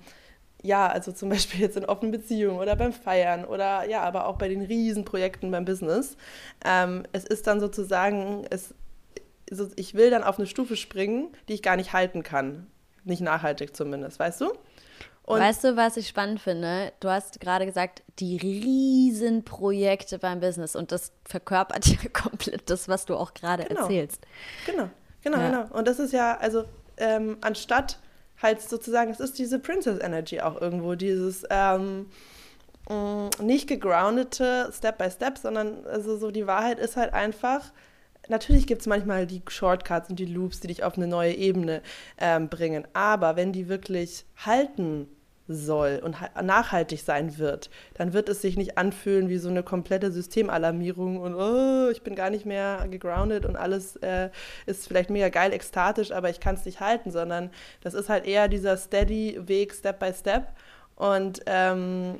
ja, also zum Beispiel jetzt in offenen Beziehungen oder beim Feiern oder ja, aber auch bei den Riesenprojekten beim Business. Ähm, es ist dann sozusagen, es, so, ich will dann auf eine Stufe springen, die ich gar nicht halten kann. Nicht nachhaltig zumindest, weißt du? Und weißt du, was ich spannend finde? Du hast gerade gesagt, die Riesenprojekte beim Business und das verkörpert ja komplett das, was du auch gerade genau. erzählst. Genau, genau, ja. genau. Und das ist ja, also ähm, anstatt halt sozusagen, es ist diese Princess Energy auch irgendwo, dieses ähm, mm, nicht gegroundete Step by Step, sondern also so die Wahrheit ist halt einfach, natürlich gibt es manchmal die Shortcuts und die Loops, die dich auf eine neue Ebene ähm, bringen, aber wenn die wirklich halten soll und nachhaltig sein wird, dann wird es sich nicht anfühlen wie so eine komplette Systemalarmierung und oh, ich bin gar nicht mehr gegroundet und alles äh, ist vielleicht mega geil, ekstatisch, aber ich kann es nicht halten, sondern das ist halt eher dieser steady Weg, Step by Step. Und ähm,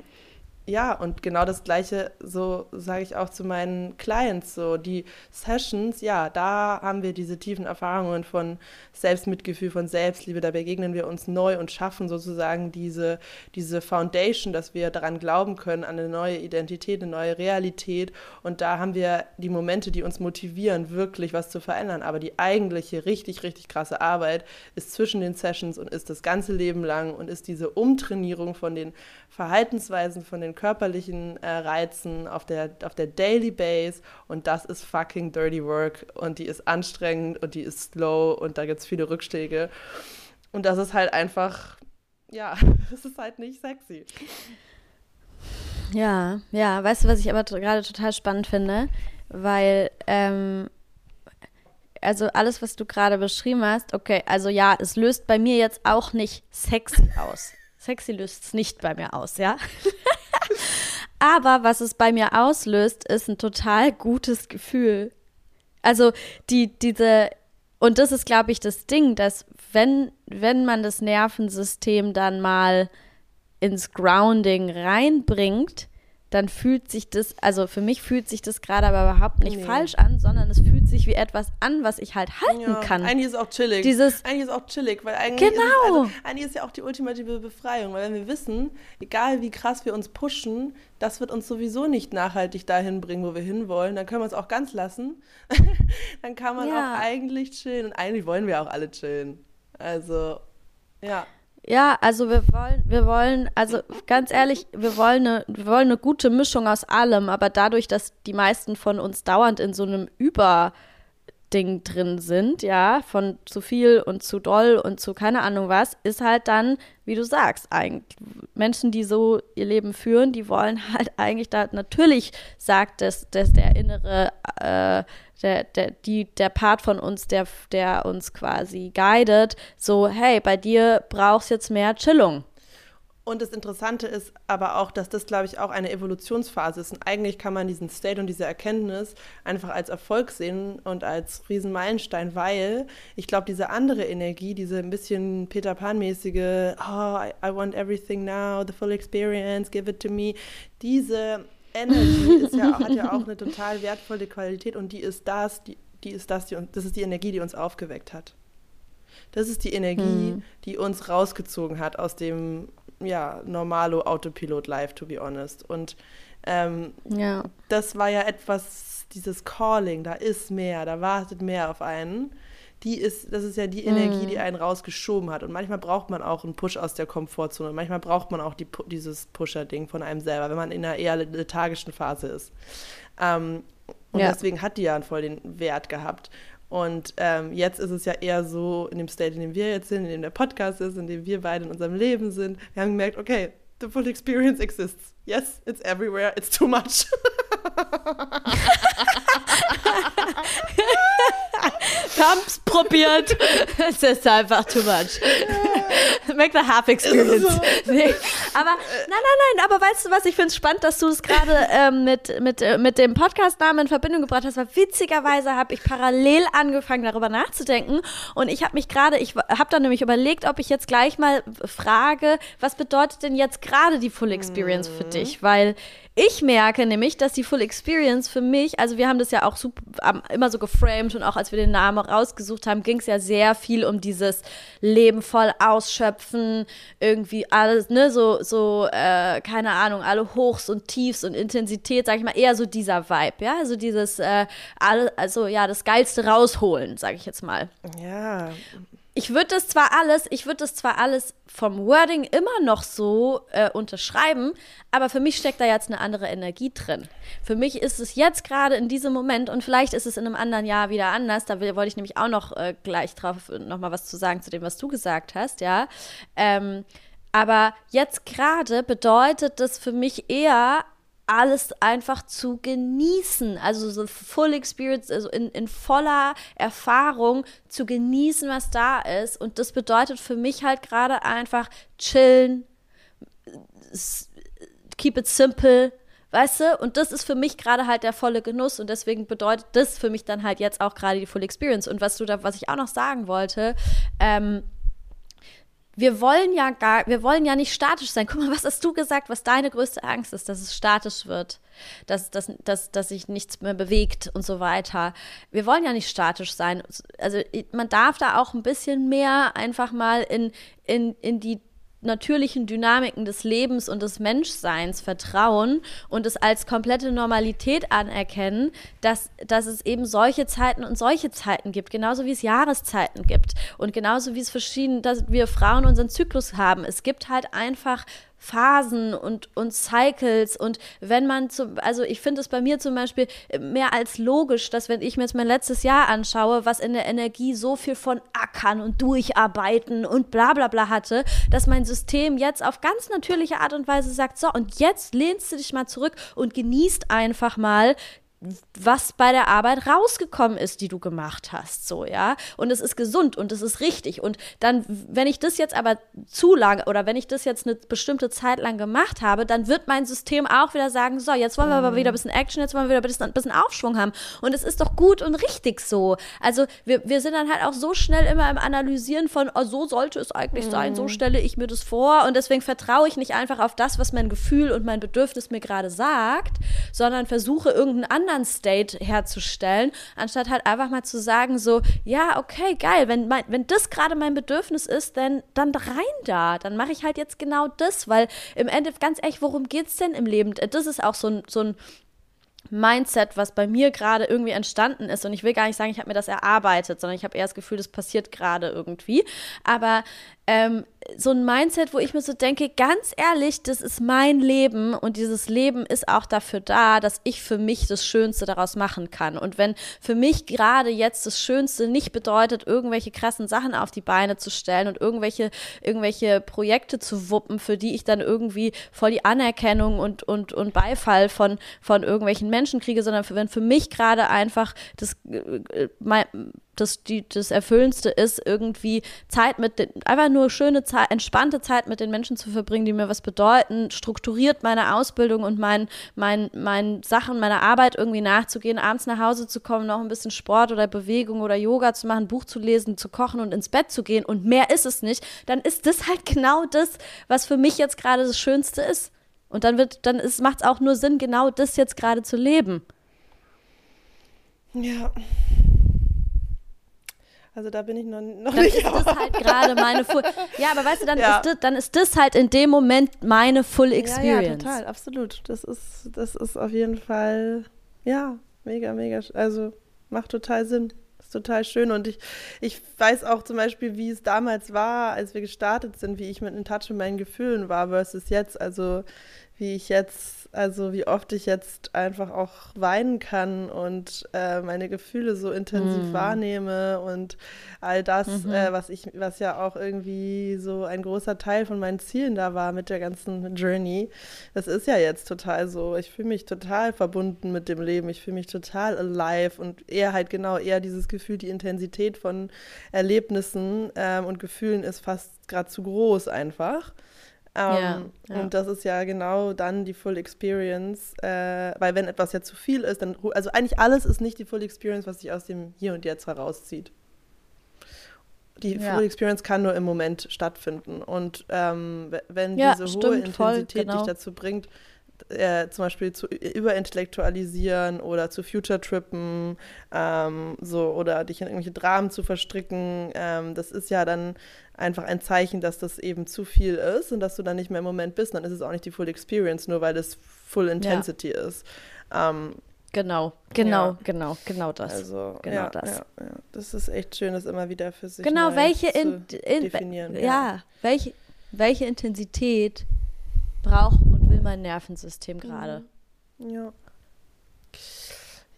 ja, und genau das Gleiche, so sage ich auch zu meinen Clients, so die Sessions, ja, da haben wir diese tiefen Erfahrungen von Selbstmitgefühl, von Selbstliebe, da begegnen wir uns neu und schaffen sozusagen diese, diese Foundation, dass wir daran glauben können, an eine neue Identität, eine neue Realität. Und da haben wir die Momente, die uns motivieren, wirklich was zu verändern, aber die eigentliche, richtig, richtig krasse Arbeit ist zwischen den Sessions und ist das ganze Leben lang und ist diese Umtrainierung von den Verhaltensweisen, von den körperlichen äh, Reizen auf der, auf der Daily Base und das ist fucking dirty work und die ist anstrengend und die ist slow und da gibt es viele Rückschläge und das ist halt einfach, ja, das ist halt nicht sexy. Ja, ja, weißt du, was ich aber gerade total spannend finde? Weil ähm, also alles, was du gerade beschrieben hast, okay, also ja, es löst bei mir jetzt auch nicht sexy aus. Sexy löst es nicht bei mir aus, ja. Aber was es bei mir auslöst, ist ein total gutes Gefühl. Also die, diese, und das ist, glaube ich, das Ding, dass wenn, wenn man das Nervensystem dann mal ins Grounding reinbringt, dann fühlt sich das, also für mich fühlt sich das gerade aber überhaupt nicht nee. falsch an, sondern es fühlt sich wie etwas an, was ich halt halten ja, kann. Eigentlich ist es auch chillig. Dieses, eigentlich ist es auch chillig, weil eigentlich, genau. ist es, also, eigentlich ist ja auch die ultimative Befreiung, weil wenn wir wissen, egal wie krass wir uns pushen, das wird uns sowieso nicht nachhaltig dahin bringen, wo wir hinwollen, dann können wir es auch ganz lassen. dann kann man ja. auch eigentlich chillen und eigentlich wollen wir auch alle chillen. Also, ja. Ja, also wir wollen, wir wollen, also ganz ehrlich, wir wollen eine, wir wollen eine gute Mischung aus allem, aber dadurch, dass die meisten von uns dauernd in so einem Über Ding drin sind, ja, von zu viel und zu doll und zu keine Ahnung was, ist halt dann, wie du sagst, eigentlich Menschen, die so ihr Leben führen, die wollen halt eigentlich da natürlich sagt dass, dass der innere äh, der, der, die, der Part von uns, der, der uns quasi guidet, so, hey, bei dir brauchst jetzt mehr Chillung. Und das Interessante ist aber auch, dass das, glaube ich, auch eine Evolutionsphase ist. Und eigentlich kann man diesen State und diese Erkenntnis einfach als Erfolg sehen und als Riesenmeilenstein, weil ich glaube, diese andere Energie, diese ein bisschen Peter Pan-mäßige, oh, I, I want everything now, the full experience, give it to me, diese Energy ist ja, hat ja auch eine total wertvolle Qualität und die ist das, die, die ist das, die, das ist die Energie, die uns aufgeweckt hat. Das ist die Energie, hm. die uns rausgezogen hat aus dem ja, normalo Autopilot Life, to be honest. Und ähm, ja. das war ja etwas, dieses Calling, da ist mehr, da wartet mehr auf einen die ist, das ist ja die Energie, die mhm. einen rausgeschoben hat. Und manchmal braucht man auch einen Push aus der Komfortzone. Und manchmal braucht man auch die, dieses Pusher-Ding von einem selber, wenn man in einer eher lethargischen Phase ist. Ähm, und ja. deswegen hat die ja voll den Wert gehabt. Und ähm, jetzt ist es ja eher so, in dem State, in dem wir jetzt sind, in dem der Podcast ist, in dem wir beide in unserem Leben sind, wir haben gemerkt, okay, the full experience exists. Yes, it's everywhere, it's too much. Hab's probiert. Es ist einfach too much. Make the half experience. Nee. Aber nein, nein, nein, aber weißt du was, ich finde es spannend, dass du es gerade ähm, mit, mit, äh, mit dem Podcast-Namen in Verbindung gebracht hast, weil witzigerweise habe ich parallel angefangen, darüber nachzudenken und ich habe mich gerade, ich habe dann nämlich überlegt, ob ich jetzt gleich mal frage, was bedeutet denn jetzt gerade die Full Experience mhm. für dich? Weil ich merke nämlich, dass die Full Experience für mich, also wir haben das ja auch super, immer so geframed und auch als wir den Namen rausgesucht haben, ging es ja sehr viel um dieses Leben voll ausschöpfen, irgendwie alles, ne, so, so, äh, keine Ahnung, alle Hochs und Tiefs und Intensität, sag ich mal, eher so dieser Vibe, ja, also dieses, äh, alle, also ja, das Geilste rausholen, sag ich jetzt mal. Ja, ich würde das zwar alles, ich würde das zwar alles vom Wording immer noch so äh, unterschreiben, aber für mich steckt da jetzt eine andere Energie drin. Für mich ist es jetzt gerade in diesem Moment und vielleicht ist es in einem anderen Jahr wieder anders. Da wollte ich nämlich auch noch äh, gleich drauf noch mal was zu sagen zu dem, was du gesagt hast, ja. Ähm, aber jetzt gerade bedeutet das für mich eher alles einfach zu genießen. Also so Full Experience, also in, in voller Erfahrung zu genießen, was da ist. Und das bedeutet für mich halt gerade einfach chillen, keep it simple, weißt du? Und das ist für mich gerade halt der volle Genuss und deswegen bedeutet das für mich dann halt jetzt auch gerade die Full Experience. Und was du da, was ich auch noch sagen wollte, ähm, wir wollen ja gar, wir wollen ja nicht statisch sein. Guck mal, was hast du gesagt, was deine größte Angst ist, dass es statisch wird, dass, dass, dass, dass sich nichts mehr bewegt und so weiter. Wir wollen ja nicht statisch sein. Also man darf da auch ein bisschen mehr einfach mal in, in, in die natürlichen Dynamiken des Lebens und des Menschseins vertrauen und es als komplette Normalität anerkennen, dass, dass es eben solche Zeiten und solche Zeiten gibt, genauso wie es Jahreszeiten gibt und genauso wie es verschieden, dass wir Frauen unseren Zyklus haben. Es gibt halt einfach Phasen und, und Cycles und wenn man zum, also ich finde es bei mir zum Beispiel mehr als logisch, dass wenn ich mir jetzt mein letztes Jahr anschaue, was in der Energie so viel von Ackern und Durcharbeiten und bla bla bla hatte, dass mein System jetzt auf ganz natürliche Art und Weise sagt, so und jetzt lehnst du dich mal zurück und genießt einfach mal was bei der Arbeit rausgekommen ist, die du gemacht hast, so, ja. Und es ist gesund und es ist richtig. Und dann, wenn ich das jetzt aber zu lange oder wenn ich das jetzt eine bestimmte Zeit lang gemacht habe, dann wird mein System auch wieder sagen, so, jetzt wollen wir aber wieder ein bisschen Action, jetzt wollen wir wieder ein bisschen Aufschwung haben. Und es ist doch gut und richtig so. Also wir, wir sind dann halt auch so schnell immer im Analysieren von, oh, so sollte es eigentlich sein, so mhm. stelle ich mir das vor. Und deswegen vertraue ich nicht einfach auf das, was mein Gefühl und mein Bedürfnis mir gerade sagt, sondern versuche irgendeinen anderen State herzustellen, anstatt halt einfach mal zu sagen, so, ja, okay, geil, wenn, mein, wenn das gerade mein Bedürfnis ist, dann, dann rein da. Dann mache ich halt jetzt genau das, weil im Endeffekt, ganz ehrlich, worum geht es denn im Leben? Das ist auch so ein, so ein Mindset, was bei mir gerade irgendwie entstanden ist. Und ich will gar nicht sagen, ich habe mir das erarbeitet, sondern ich habe eher das Gefühl, das passiert gerade irgendwie. Aber ähm, so ein Mindset, wo ich mir so denke, ganz ehrlich, das ist mein Leben und dieses Leben ist auch dafür da, dass ich für mich das Schönste daraus machen kann. Und wenn für mich gerade jetzt das Schönste nicht bedeutet, irgendwelche krassen Sachen auf die Beine zu stellen und irgendwelche, irgendwelche Projekte zu wuppen, für die ich dann irgendwie voll die Anerkennung und, und, und Beifall von, von irgendwelchen Menschen kriege, sondern wenn für mich gerade einfach das, äh, mein, das, die, das Erfüllendste ist, irgendwie Zeit mit den, einfach nur schöne Zeit, entspannte Zeit mit den Menschen zu verbringen, die mir was bedeuten, strukturiert meine Ausbildung und mein, mein, mein Sachen, meiner Arbeit irgendwie nachzugehen, abends nach Hause zu kommen, noch ein bisschen Sport oder Bewegung oder Yoga zu machen, Buch zu lesen, zu kochen und ins Bett zu gehen und mehr ist es nicht, dann ist das halt genau das, was für mich jetzt gerade das Schönste ist. Und dann wird, dann macht es auch nur Sinn, genau das jetzt gerade zu leben. Ja. Also da bin ich noch, noch dann nicht. Ist das halt gerade meine Full. Ja, aber weißt du, dann, ja. ist das, dann ist das halt in dem Moment meine Full Experience. Ja, ja, total, absolut. Das ist, das ist auf jeden Fall, ja, mega, mega. Also macht total Sinn. Ist total schön. Und ich, ich weiß auch zum Beispiel, wie es damals war, als wir gestartet sind, wie ich mit in Touch mit meinen Gefühlen war versus jetzt. Also wie ich jetzt also wie oft ich jetzt einfach auch weinen kann und äh, meine Gefühle so intensiv mm. wahrnehme und all das, mhm. äh, was ich, was ja auch irgendwie so ein großer Teil von meinen Zielen da war mit der ganzen Journey. Das ist ja jetzt total so. Ich fühle mich total verbunden mit dem Leben. Ich fühle mich total alive und eher halt genau eher dieses Gefühl, die Intensität von Erlebnissen ähm, und Gefühlen ist fast gerade zu groß einfach. Ähm, ja, ja. Und das ist ja genau dann die Full Experience, äh, weil wenn etwas ja zu viel ist, dann, also eigentlich alles ist nicht die Full Experience, was sich aus dem Hier und Jetzt herauszieht. Die ja. Full Experience kann nur im Moment stattfinden. Und ähm, wenn diese stimmt, hohe Intensität voll, genau. dich dazu bringt, äh, zum Beispiel zu überintellektualisieren oder zu Future-Trippen ähm, so, oder dich in irgendwelche Dramen zu verstricken, ähm, das ist ja dann einfach ein Zeichen, dass das eben zu viel ist und dass du dann nicht mehr im Moment bist. Dann ist es auch nicht die Full Experience, nur weil das Full Intensity ja. ist. Ähm, Genau, genau, ja. genau, genau das. Also, genau ja, das. Ja. Das ist echt schön, das immer wieder für sich genau, welche zu in, in, definieren. Ja, welche, welche Intensität braucht will mein Nervensystem gerade? Mhm. Ja.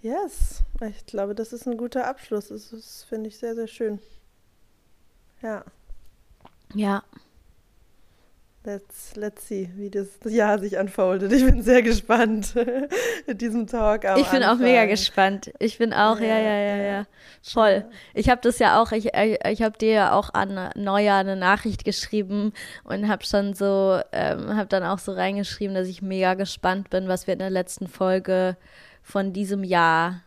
Yes, ich glaube, das ist ein guter Abschluss. Das, das finde ich sehr, sehr schön. Ja. Ja. Let's, let's see, wie das Jahr sich unfoldet. Ich bin sehr gespannt mit diesem Talk. ich bin Anfang. auch mega gespannt. Ich bin auch, ja, ja, ja, ja. ja. Voll. Ich habe das ja auch, ich, ich habe dir ja auch an Neujahr eine Nachricht geschrieben und habe schon so, ähm, habe dann auch so reingeschrieben, dass ich mega gespannt bin, was wir in der letzten Folge von diesem Jahr,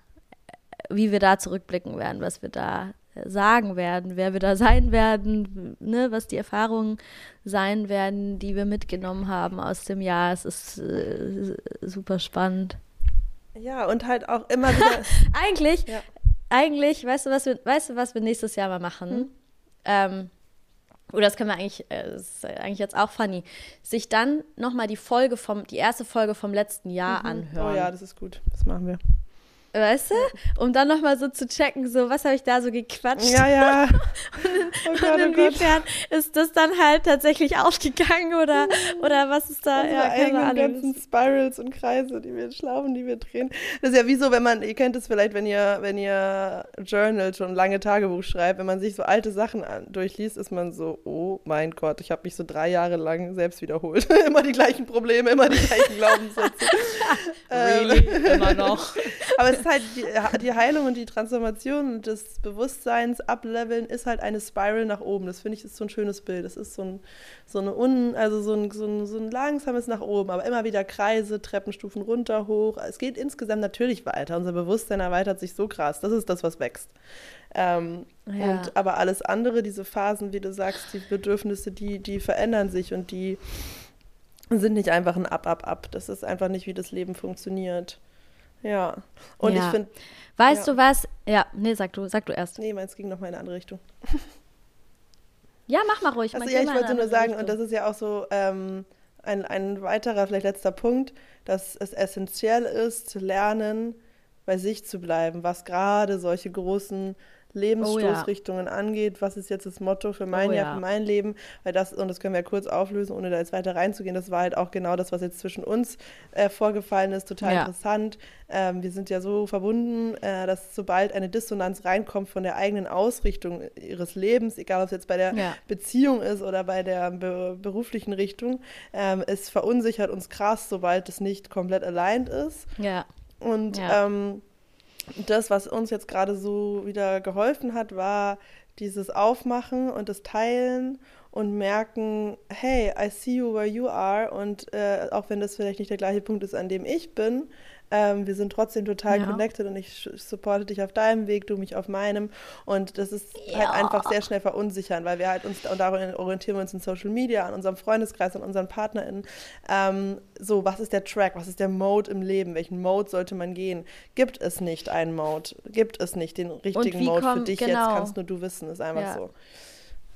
wie wir da zurückblicken werden, was wir da sagen werden, wer wir da sein werden, ne, was die Erfahrungen sein werden, die wir mitgenommen haben aus dem Jahr. Es ist äh, super spannend. Ja, und halt auch immer wieder. eigentlich, ja. eigentlich, weißt du, was wir, weißt du, was wir nächstes Jahr mal machen? Hm. Ähm, oder das können wir eigentlich, äh, das ist eigentlich jetzt auch funny, sich dann nochmal die Folge vom, die erste Folge vom letzten Jahr mhm. anhören. Oh ja, das ist gut. Das machen wir. Weißt du? Um dann nochmal so zu checken, so, was habe ich da so gequatscht? Ja, ja. und, in, oh oh inwiefern oh ist das dann halt tatsächlich aufgegangen oder, oder was ist da? Unsere ja, Ahnung. ganzen Spirals und Kreise, die wir schlaufen, die wir drehen. Das ist ja wie so, wenn man, ihr kennt es vielleicht, wenn ihr, wenn ihr Journal schon lange Tagebuch schreibt, wenn man sich so alte Sachen an, durchliest, ist man so, oh mein Gott, ich habe mich so drei Jahre lang selbst wiederholt. immer die gleichen Probleme, immer die gleichen Glaubenssätze. really? Ähm, immer noch. Aber es ist halt die, die, Heilung und die Transformation das Bewusstseins ableveln ist halt eine Spiral nach oben. Das finde ich ist so ein schönes Bild. Das ist so ein, so eine un, also so ein, so, ein, so ein langsames nach oben, aber immer wieder Kreise, Treppenstufen runter, hoch. Es geht insgesamt natürlich weiter. Unser Bewusstsein erweitert sich so krass. Das ist das, was wächst. Ähm, ja. und, aber alles andere, diese Phasen, wie du sagst, die Bedürfnisse, die, die verändern sich und die sind nicht einfach ein Ab, Ab, Ab. Das ist einfach nicht, wie das Leben funktioniert. Ja. Und ja. ich finde. Weißt ja. du was? Ja, nee, sag du, sag du erst. Nee, meins ging noch mal in eine andere Richtung. ja, mach mal ruhig. Also, ja, ich wollte nur sagen, Richtung. und das ist ja auch so ähm, ein, ein weiterer, vielleicht letzter Punkt, dass es essentiell ist, zu lernen, bei sich zu bleiben, was gerade solche großen Lebensstoßrichtungen oh, ja. angeht. Was ist jetzt das Motto für mein oh, Jahr, ja. für mein Leben? Weil das, und das können wir ja kurz auflösen, ohne da jetzt weiter reinzugehen, das war halt auch genau das, was jetzt zwischen uns äh, vorgefallen ist, total ja. interessant. Ähm, wir sind ja so verbunden, äh, dass sobald eine Dissonanz reinkommt von der eigenen Ausrichtung ihres Lebens, egal ob es jetzt bei der Beziehung ist oder bei der be beruflichen Richtung, ähm, es verunsichert uns krass, sobald es nicht komplett aligned ist. Ja. Und ähm, das, was uns jetzt gerade so wieder geholfen hat, war dieses Aufmachen und das Teilen und merken, hey, I see you where you are und äh, auch wenn das vielleicht nicht der gleiche Punkt ist, an dem ich bin, ähm, wir sind trotzdem total ja. connected und ich supporte dich auf deinem Weg, du mich auf meinem. Und das ist halt ja. halt einfach sehr schnell verunsichern, weil wir halt uns, und darin orientieren wir uns in Social Media, an unserem Freundeskreis, an unseren PartnerInnen. Ähm, so, was ist der Track? Was ist der Mode im Leben? Welchen Mode sollte man gehen? Gibt es nicht einen Mode? Gibt es nicht den richtigen Mode komm, für dich genau. jetzt? Kannst nur du wissen, ist einfach ja. so.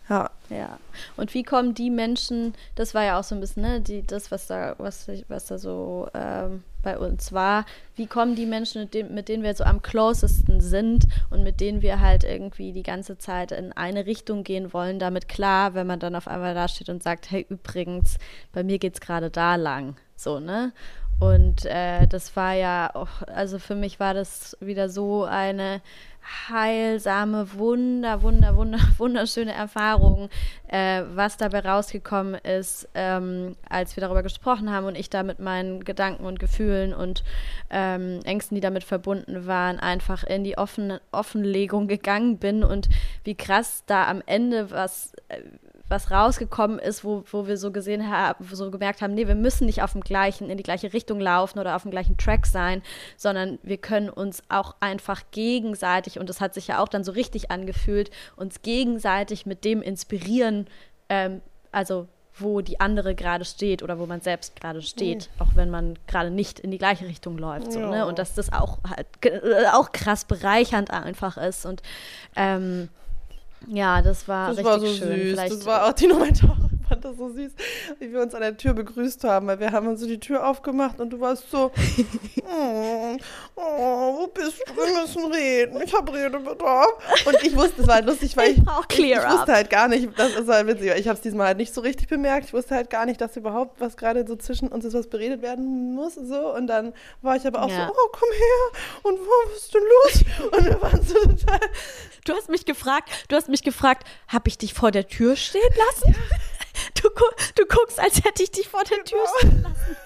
Ja. Ja. Und wie kommen die Menschen, das war ja auch so ein bisschen, ne, die, das, was da, was, was da so ähm, bei uns war, wie kommen die Menschen, mit, dem, mit denen wir so am closesten sind und mit denen wir halt irgendwie die ganze Zeit in eine Richtung gehen wollen, damit klar, wenn man dann auf einmal da steht und sagt, hey, übrigens, bei mir geht es gerade da lang. So, ne? Und äh, das war ja auch, also für mich war das wieder so eine heilsame, wunder, wunder, wunder, wunderschöne Erfahrung, äh, was dabei rausgekommen ist, ähm, als wir darüber gesprochen haben und ich da mit meinen Gedanken und Gefühlen und ähm, Ängsten, die damit verbunden waren, einfach in die Offen Offenlegung gegangen bin und wie krass da am Ende was äh, was rausgekommen ist, wo, wo wir so gesehen haben, so gemerkt haben, nee, wir müssen nicht auf dem gleichen, in die gleiche Richtung laufen oder auf dem gleichen Track sein, sondern wir können uns auch einfach gegenseitig, und das hat sich ja auch dann so richtig angefühlt, uns gegenseitig mit dem inspirieren, ähm, also wo die andere gerade steht oder wo man selbst gerade steht, mhm. auch wenn man gerade nicht in die gleiche Richtung läuft. So, ne? Und dass das auch halt auch krass bereichernd einfach ist. Und ähm, ja, das war das richtig war so schön. Süß. Vielleicht das war auch die Kommentare fand das so süß, wie wir uns an der Tür begrüßt haben, weil wir haben uns so die Tür aufgemacht und du warst so, oh, oh, wo bist du? Wir müssen reden. Ich habe Redebedarf. Und ich wusste, es war halt lustig, weil ich, ich, ich, ich wusste halt gar nicht, das ist halt witzig, ich habe es diesmal halt nicht so richtig bemerkt. Ich wusste halt gar nicht, dass überhaupt was gerade so zwischen uns ist, was beredet werden muss. So. Und dann war ich aber auch ja. so, oh, komm her. Und wo bist du los? Und wir waren so total. Du hast mich gefragt, du hast mich gefragt, habe ich dich vor der Tür stehen lassen? Ja. Du, du guckst, als hätte ich dich vor der Tür genau. stehen lassen.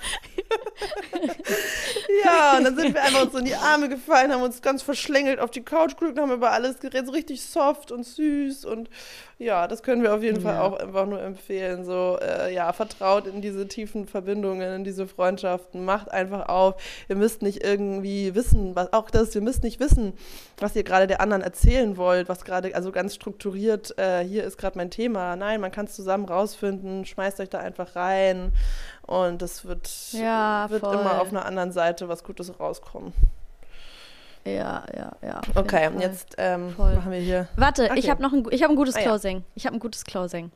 ja, und dann sind wir einfach uns so in die Arme gefallen, haben uns ganz verschlängelt auf die Couch gerückt, haben über alles geredet, so richtig soft und süß und ja, das können wir auf jeden ja. Fall auch einfach nur empfehlen. So, äh, ja, vertraut in diese tiefen Verbindungen, in diese Freundschaften, macht einfach auf. Ihr müsst nicht irgendwie wissen, was auch das, ihr müsst nicht wissen, was ihr gerade der anderen erzählen wollt, was gerade, also ganz strukturiert, äh, hier ist gerade mein Thema. Nein, man kann es zusammen rausfinden, schmeißt euch da einfach rein und das wird, ja, wird immer auf einer anderen Seite was Gutes rauskommen. Ja, ja, ja. Okay, und jetzt ähm, machen wir hier. Warte, okay. ich habe noch ein, ich hab ein gutes ah, Closing. Ja. Ich habe ein gutes Closing.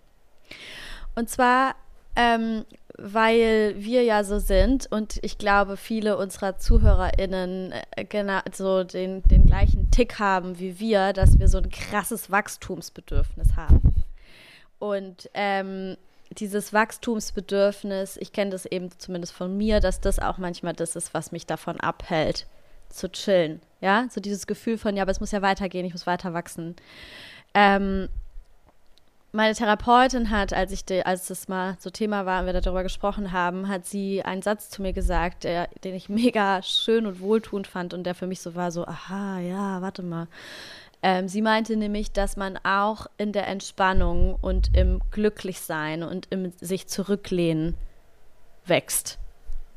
Und zwar, ähm, weil wir ja so sind und ich glaube, viele unserer ZuhörerInnen äh, genau so den, den gleichen Tick haben wie wir, dass wir so ein krasses Wachstumsbedürfnis haben. Und ähm, dieses Wachstumsbedürfnis, ich kenne das eben zumindest von mir, dass das auch manchmal das ist, was mich davon abhält, zu chillen. Ja, so dieses Gefühl von, ja, aber es muss ja weitergehen, ich muss weiter wachsen. Ähm, meine Therapeutin hat, als ich de, als das mal so Thema war und wir darüber gesprochen haben, hat sie einen Satz zu mir gesagt, der, den ich mega schön und wohltuend fand und der für mich so war, so, aha, ja, warte mal. Ähm, sie meinte nämlich, dass man auch in der Entspannung und im Glücklichsein und im sich zurücklehnen wächst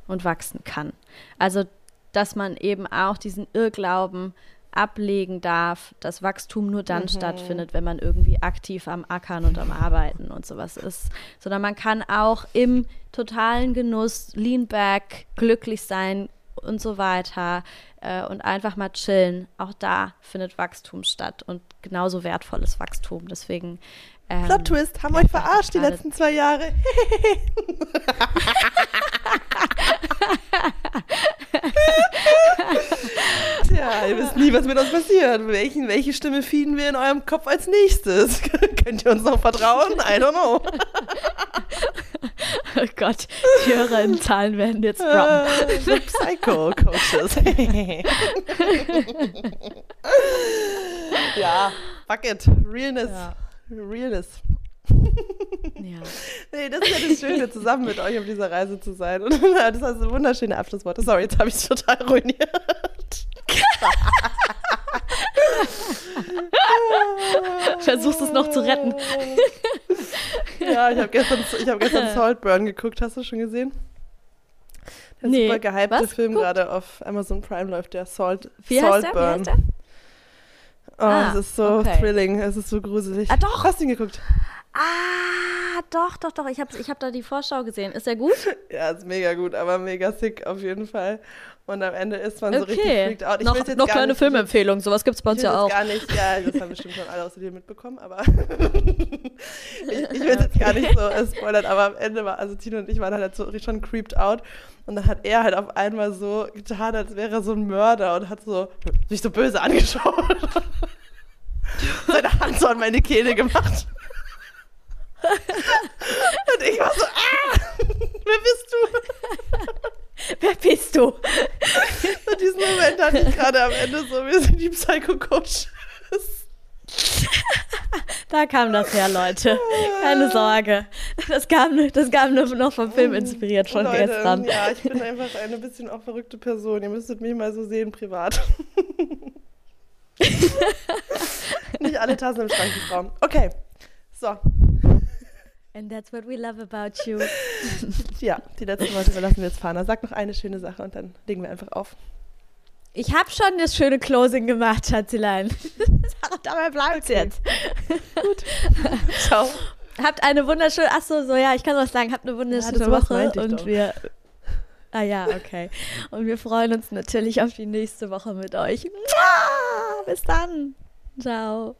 und wachsen kann. Also, dass man eben auch diesen Irrglauben ablegen darf, dass Wachstum nur dann mhm. stattfindet, wenn man irgendwie aktiv am Ackern und am Arbeiten und sowas ist. Sondern man kann auch im totalen Genuss, lean back, glücklich sein und so weiter äh, und einfach mal chillen. Auch da findet Wachstum statt und genauso wertvolles Wachstum. Deswegen ähm, Plot Twist, haben euch verarscht die letzten zwei Jahre. Tja, ihr wisst nie, was mit uns passiert. Welchen, welche Stimme fieden wir in eurem Kopf als nächstes? Könnt ihr uns noch vertrauen? I don't know. oh Gott, die Hörerinnenzahlen werden jetzt droppen. Uh, Psycho-Coaches. ja, fuck it. Realness. Ja. Realness. Ja. Nee, das ist ja das Schöne, zusammen mit euch auf dieser Reise zu sein. Und das ist also wunderschöne Abschlussworte. Sorry, jetzt habe ich es total ruiniert. Versuchst es noch zu retten. ja, ich habe gestern, hab gestern Saltburn geguckt. Hast du schon gesehen? Der nee. super gehypte Was? Film gerade auf Amazon Prime läuft, der Salt, Wie Saltburn. Heißt der? Wie heißt der? Oh, ah, es ist so okay. thrilling, es ist so gruselig. Ah, doch. Hast du ihn geguckt? Ah, doch, doch, doch. Ich habe ich hab da die Vorschau gesehen. Ist er gut? ja, ist mega gut, aber mega sick auf jeden Fall. Und am Ende ist man okay. so richtig freaked out. Ich noch jetzt noch kleine nicht, Filmempfehlung, sowas gibt es bei uns ja auch. gar nicht, ja, das haben bestimmt schon alle außer dir mitbekommen, aber ich, ich will jetzt gar nicht so äh, spoilern, aber am Ende war, also Tino und ich waren halt so schon creeped out und dann hat er halt auf einmal so getan, als wäre er so ein Mörder und hat so sich so böse angeschaut. Seine Hand so an meine Kehle gemacht. und ich war so, ah, wer bist du? Wer bist du? Und diesen Moment hatte ich gerade am Ende so, wir sind die Psycho-Coaches. Da kam das her, Leute. Keine Sorge. Das kam, das kam nur noch vom Film inspiriert von Leute, gestern. Ja, ich bin einfach eine bisschen auch verrückte Person. Ihr müsstet mich mal so sehen privat. Nicht alle Tassen im Schrank, die. Okay, so. And that's what we love about you. ja, die letzten Worte überlassen wir jetzt Fana. Sag noch eine schöne Sache und dann legen wir einfach auf. Ich habe schon das schöne Closing gemacht, Schatzilein. Dabei bleibt okay. jetzt. Gut. Ciao. Habt eine wunderschöne, ach so, so, ja, ich kann was sagen, habt eine wunderschöne ja, Woche und doch. wir, ah ja, okay. Und wir freuen uns natürlich auf die nächste Woche mit euch. Bis dann. Ciao.